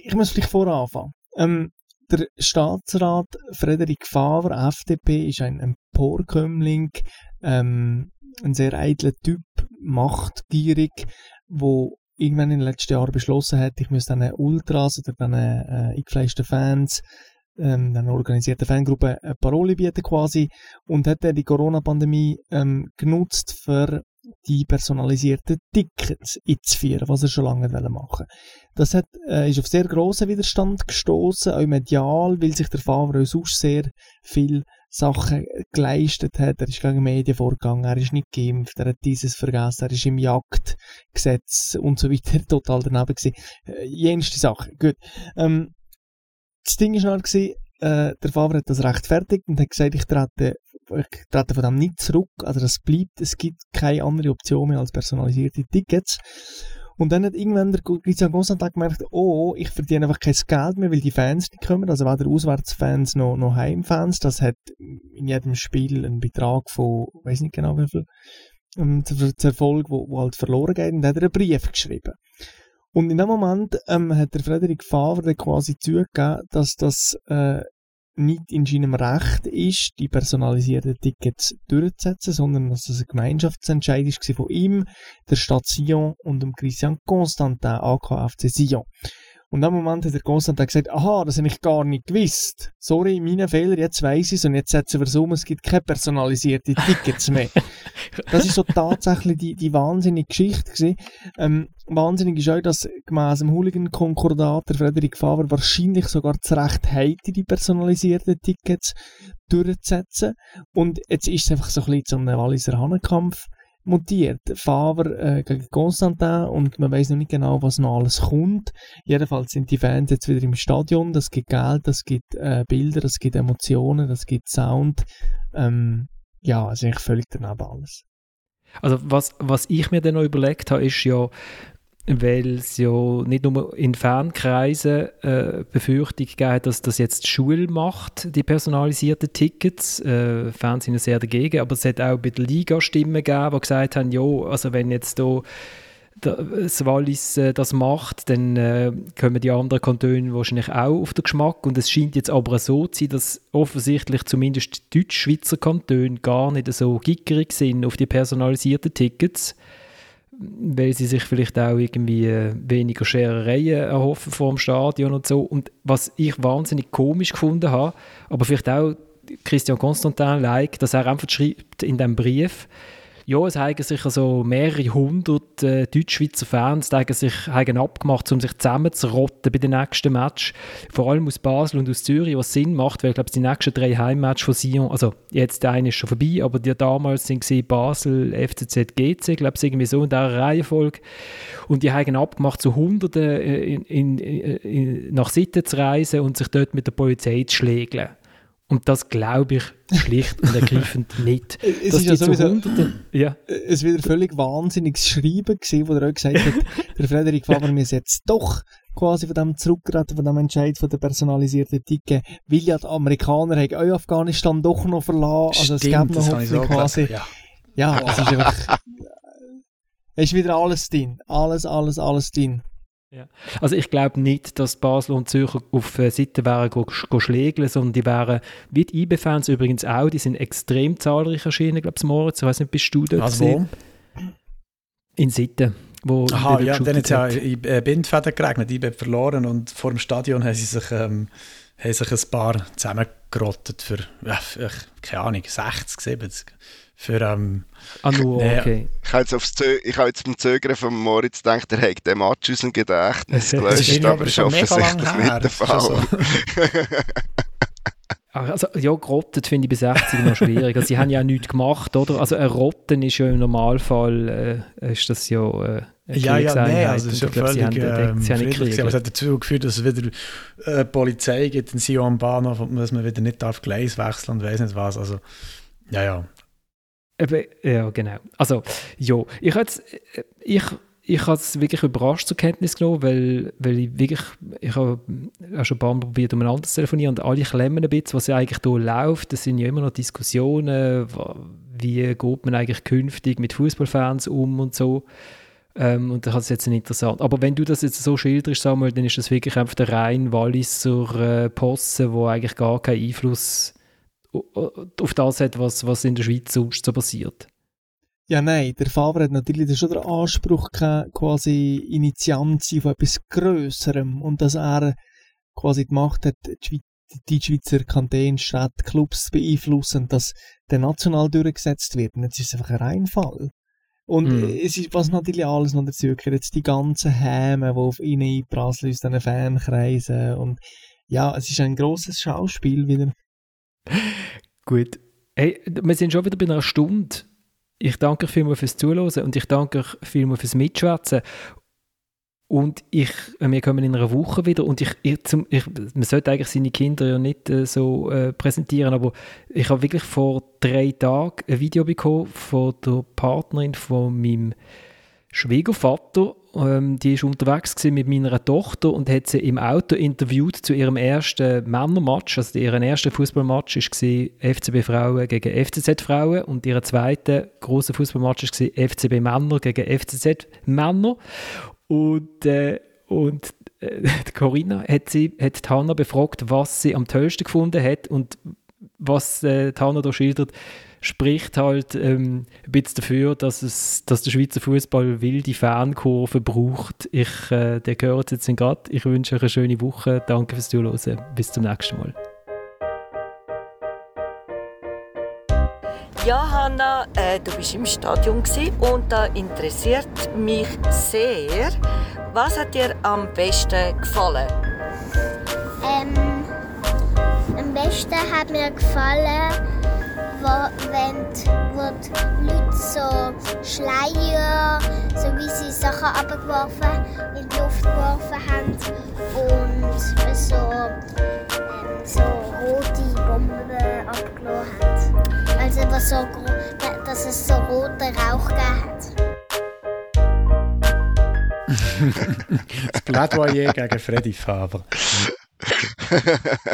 Ich muss vielleicht voranfangen. Ähm, der Staatsrat Frederik Favre, FDP, ist ein Emporkömmling, ähm, ein sehr eitler Typ, machtgierig, wo irgendwann in den letzten Jahren beschlossen hat, ich muss diesen Ultras oder diesen äh, eingefleischten Fans, ähm, einer organisierten Fangruppe eine Parole bieten quasi und hat dann die Corona-Pandemie ähm, genutzt, für die personalisierten Tickets einzuführen, was er schon lange machen Das hat, äh, ist auf sehr grossen Widerstand gestoßen, auch medial, weil sich der Favre sonst sehr viel Sachen geleistet hat. Er ist gegen Medien vorgegangen, er ist nicht geimpft, er hat dieses vergessen, er ist im Jagdgesetz und so weiter total daneben gewesen. Äh, jenste Sachen. Gut. Ähm, das Ding war noch, äh, der Favre hat das rechtfertigt und hat gesagt, ich trete, ich trete von dem nicht zurück. Also das bleibt, es gibt keine andere Option mehr als personalisierte Tickets. Und dann hat irgendwann der Christian Constantin gemerkt, oh, ich verdiene einfach kein Geld mehr, weil die Fans nicht kommen. Also weder Auswärtsfans noch, noch Heimfans. Das hat in jedem Spiel einen Betrag von, weiß nicht genau wie viel, ähm, zu Erfolg, wo, wo halt verloren geht. Und dann hat er einen Brief geschrieben. Und in dem Moment ähm, hat der Frederik Favre quasi zugegeben, dass das äh, nicht in seinem Recht ist, die personalisierten Tickets durchzusetzen, sondern dass das ein Gemeinschaftsentscheid war von ihm, der Stadt Sion und dem Christian Constantin, AKFC Sion. Und dem Moment hat der Konstantin gesagt, aha, das habe ich gar nicht gewusst. Sorry, meine Fehler, jetzt weiss ich es und jetzt setzen wir es um, es gibt keine personalisierten Tickets mehr. das ist so tatsächlich die, die wahnsinnige Geschichte gewesen. Ähm, wahnsinnig ist auch, dass gemäss dem Hooligan-Konkordat der Frederik Faber wahrscheinlich sogar das Recht hätte, die personalisierten Tickets durchzusetzen. Und jetzt ist es einfach so ein bisschen so ein Walliser Hannenkampf mutiert. Favre äh, gegen Constantin und man weiß noch nicht genau, was noch alles kommt. Jedenfalls sind die Fans jetzt wieder im Stadion. Das gibt Geld, das gibt äh, Bilder, das gibt Emotionen, das gibt Sound. Ähm, ja, ist eigentlich völlig daneben alles. Also was, was ich mir dann noch überlegt habe, ist ja, weil es ja nicht nur in Fernkreisen äh, Befürchtung gibt, dass das jetzt die Schule macht, die personalisierten Tickets. Äh, Fans sind ja sehr dagegen, aber es hat auch bei der Liga Stimmen gegeben, die gesagt haben, ja, also wenn jetzt da das Wallis äh, das macht, dann äh, kommen die anderen Kantone wahrscheinlich auch auf den Geschmack. Und es scheint jetzt aber so zu sein, dass offensichtlich zumindest die Deutsch-Schweizer Kantone gar nicht so gickerig sind auf die personalisierten Tickets weil sie sich vielleicht auch irgendwie äh, weniger Scherereien erhoffen vor dem Stadion und so. Und was ich wahnsinnig komisch gefunden habe, aber vielleicht auch Christian Constantin like, dass er einfach schreibt in dem Brief, ja, es haben sich also mehrere hundert äh, Deutschschweizer Fans sich haben abgemacht, um sich zusammenzurotten bei den nächsten Match. Vor allem aus Basel und aus Zürich, was Sinn macht, weil ich glaube, die nächsten drei Heimmatches von Sion, also jetzt der eine ist schon vorbei, aber die damals sind sie Basel, FCZ, GC, glaube ich, irgendwie so in dieser Reihenfolge. Und die haben abgemacht, zu Hunderten äh, in, in, in, nach Sitten zu reisen und sich dort mit der Polizei zu schlägeln. Und das glaube ich schlicht und ergreifend nicht. es ist ja sowieso, Hunderte, ja. Es wieder völlig wahnsinniges Schreiben gewesen, wo er auch gesagt hat, der Frederik Faber muss jetzt doch quasi von dem zurücktreten, von dem Entscheid von der personalisierten Ticket, weil ja die Amerikaner haben auch Afghanistan doch noch verlassen. Also Stimmt, es gab noch Hoffnung quasi. Ja, ja es ist einfach, es ist wieder alles drin. Alles, alles, alles drin. Ja. Also ich glaube nicht, dass Basel und Zürcher auf äh, Seite wären go, go schlägeln, sondern die wären, wie die IB-Fans übrigens auch, die sind extrem zahlreich erschienen, glaube ich, Moritz. Ich weiß nicht, bist du dort Also wo? In Sitten. Wo Aha, ja, dann es ja in äh, Bindfäden geregnet, IB verloren und vor dem Stadion haben sie sich, ähm, haben sich ein paar zusammengerottet für, für, keine Ahnung, 60, 70. Für, ähm, Ah, nur, Nee, okay. Ich habe jetzt, aufs Zö ich habe jetzt beim Zögern von Moritz gedacht, er hätte den Match aus dem Gedächtnis Das das ist gelöscht, aber aber ist offensichtlich nicht der Das ist schon Fall. Also, ja, gerottet finde ich bis 60 noch schwierig. Also, sie haben ja auch nichts gemacht, oder? Also, ein Rotten ist ja im Normalfall, äh, ist das ja äh, eine Ja, ja, nein, also es ist ja glaube, sie völlig haben, äh, ähm, sie haben nicht friedlich aber es hat dazu geführt, dass es wieder äh, Polizei gibt in Sion am Bahnhof und dass man wieder nicht darf Gleis wechseln und weiss nicht was, also ja, ja. Ja, genau. Also, ja, ich habe ich, ich habe es wirklich überrascht zur Kenntnis genommen, weil, weil ich wirklich, ich habe schon ein paar Mal probiert, umeinander zu telefonieren und alle klemmen ein bisschen, was ja eigentlich hier läuft. Das sind ja immer noch Diskussionen, wie geht man eigentlich künftig mit Fußballfans um und so. Ähm, und das ist jetzt interessant. Aber wenn du das jetzt so schilderst, Samuel, dann ist das wirklich einfach der rein Walliser äh, Posse, wo eigentlich gar keinen Einfluss o- auf das hat, was, was in der Schweiz sonst so passiert. Ja, nein, der Faber hat natürlich schon den Anspruch gehabt, quasi Initiant zu sein von etwas Grösserem und dass er quasi die Macht hat, die, Schweiz, die Schweizer Kantone, Städte, Clubs zu beeinflussen, dass der national durchgesetzt wird. Und jetzt ist es einfach ein Reinfall. Und äh, es ist, was natürlich alles noch dazu gehört, jetzt die ganzen Häme, die auf ihn einprasseln aus diesen Fankreisen und ja, es ist ein grosses Schauspiel wieder. Gut. Hey, wir sind schon wieder bei einer Stunde. Ich danke euch vielmals fürs Zuhören und ich danke euch vielmals fürs Mitschwätzen. Und ich, äh, wir kommen in einer Woche wieder und ich, ich, zum, ich man sollte eigentlich seine Kinder ja nicht äh, so äh, präsentieren, aber ich habe wirklich vor drei Tagen ein Video bekommen von der Partnerin von meinem Schwiegervater. Ähm, die ist unterwegs mit meiner Tochter und hat sie im Auto interviewt zu ihrem ersten Männermatch. Also ihren ersten Fußballmatch war FCB Frauen gegen FCZ Frauen und ihr zweiter großer Fußballmatch war FCB Männer gegen FCZ Männer. Und, äh, und äh, Corinna hat, sie, hat Hanna befragt, was sie am tollsten gefunden hat und was äh, Hanna da schildert, spricht halt ähm, ein bisschen dafür, dass, es, dass der Schweizer Fußball wilde Fankurve braucht. Ich, äh, der gehört jetzt gerade. Ich wünsche euch eine schöne Woche. Danke fürs Zuhören. Bis zum nächsten Mal. Ja, Hanna, äh, du bist im Stadion und da interessiert mich sehr, was hat dir am besten gefallen? Ähm, am besten hat mir gefallen, wo, wenn die, Leute so Schleier, so wie sie Sachen abgeworfen, in die Luft geworfen haben und so, ähm, so rote Bomben abgelassen haben. Also was so, dass es so roten Rauch gegeben hat. Das Plädoyer gegen Freddy Faber.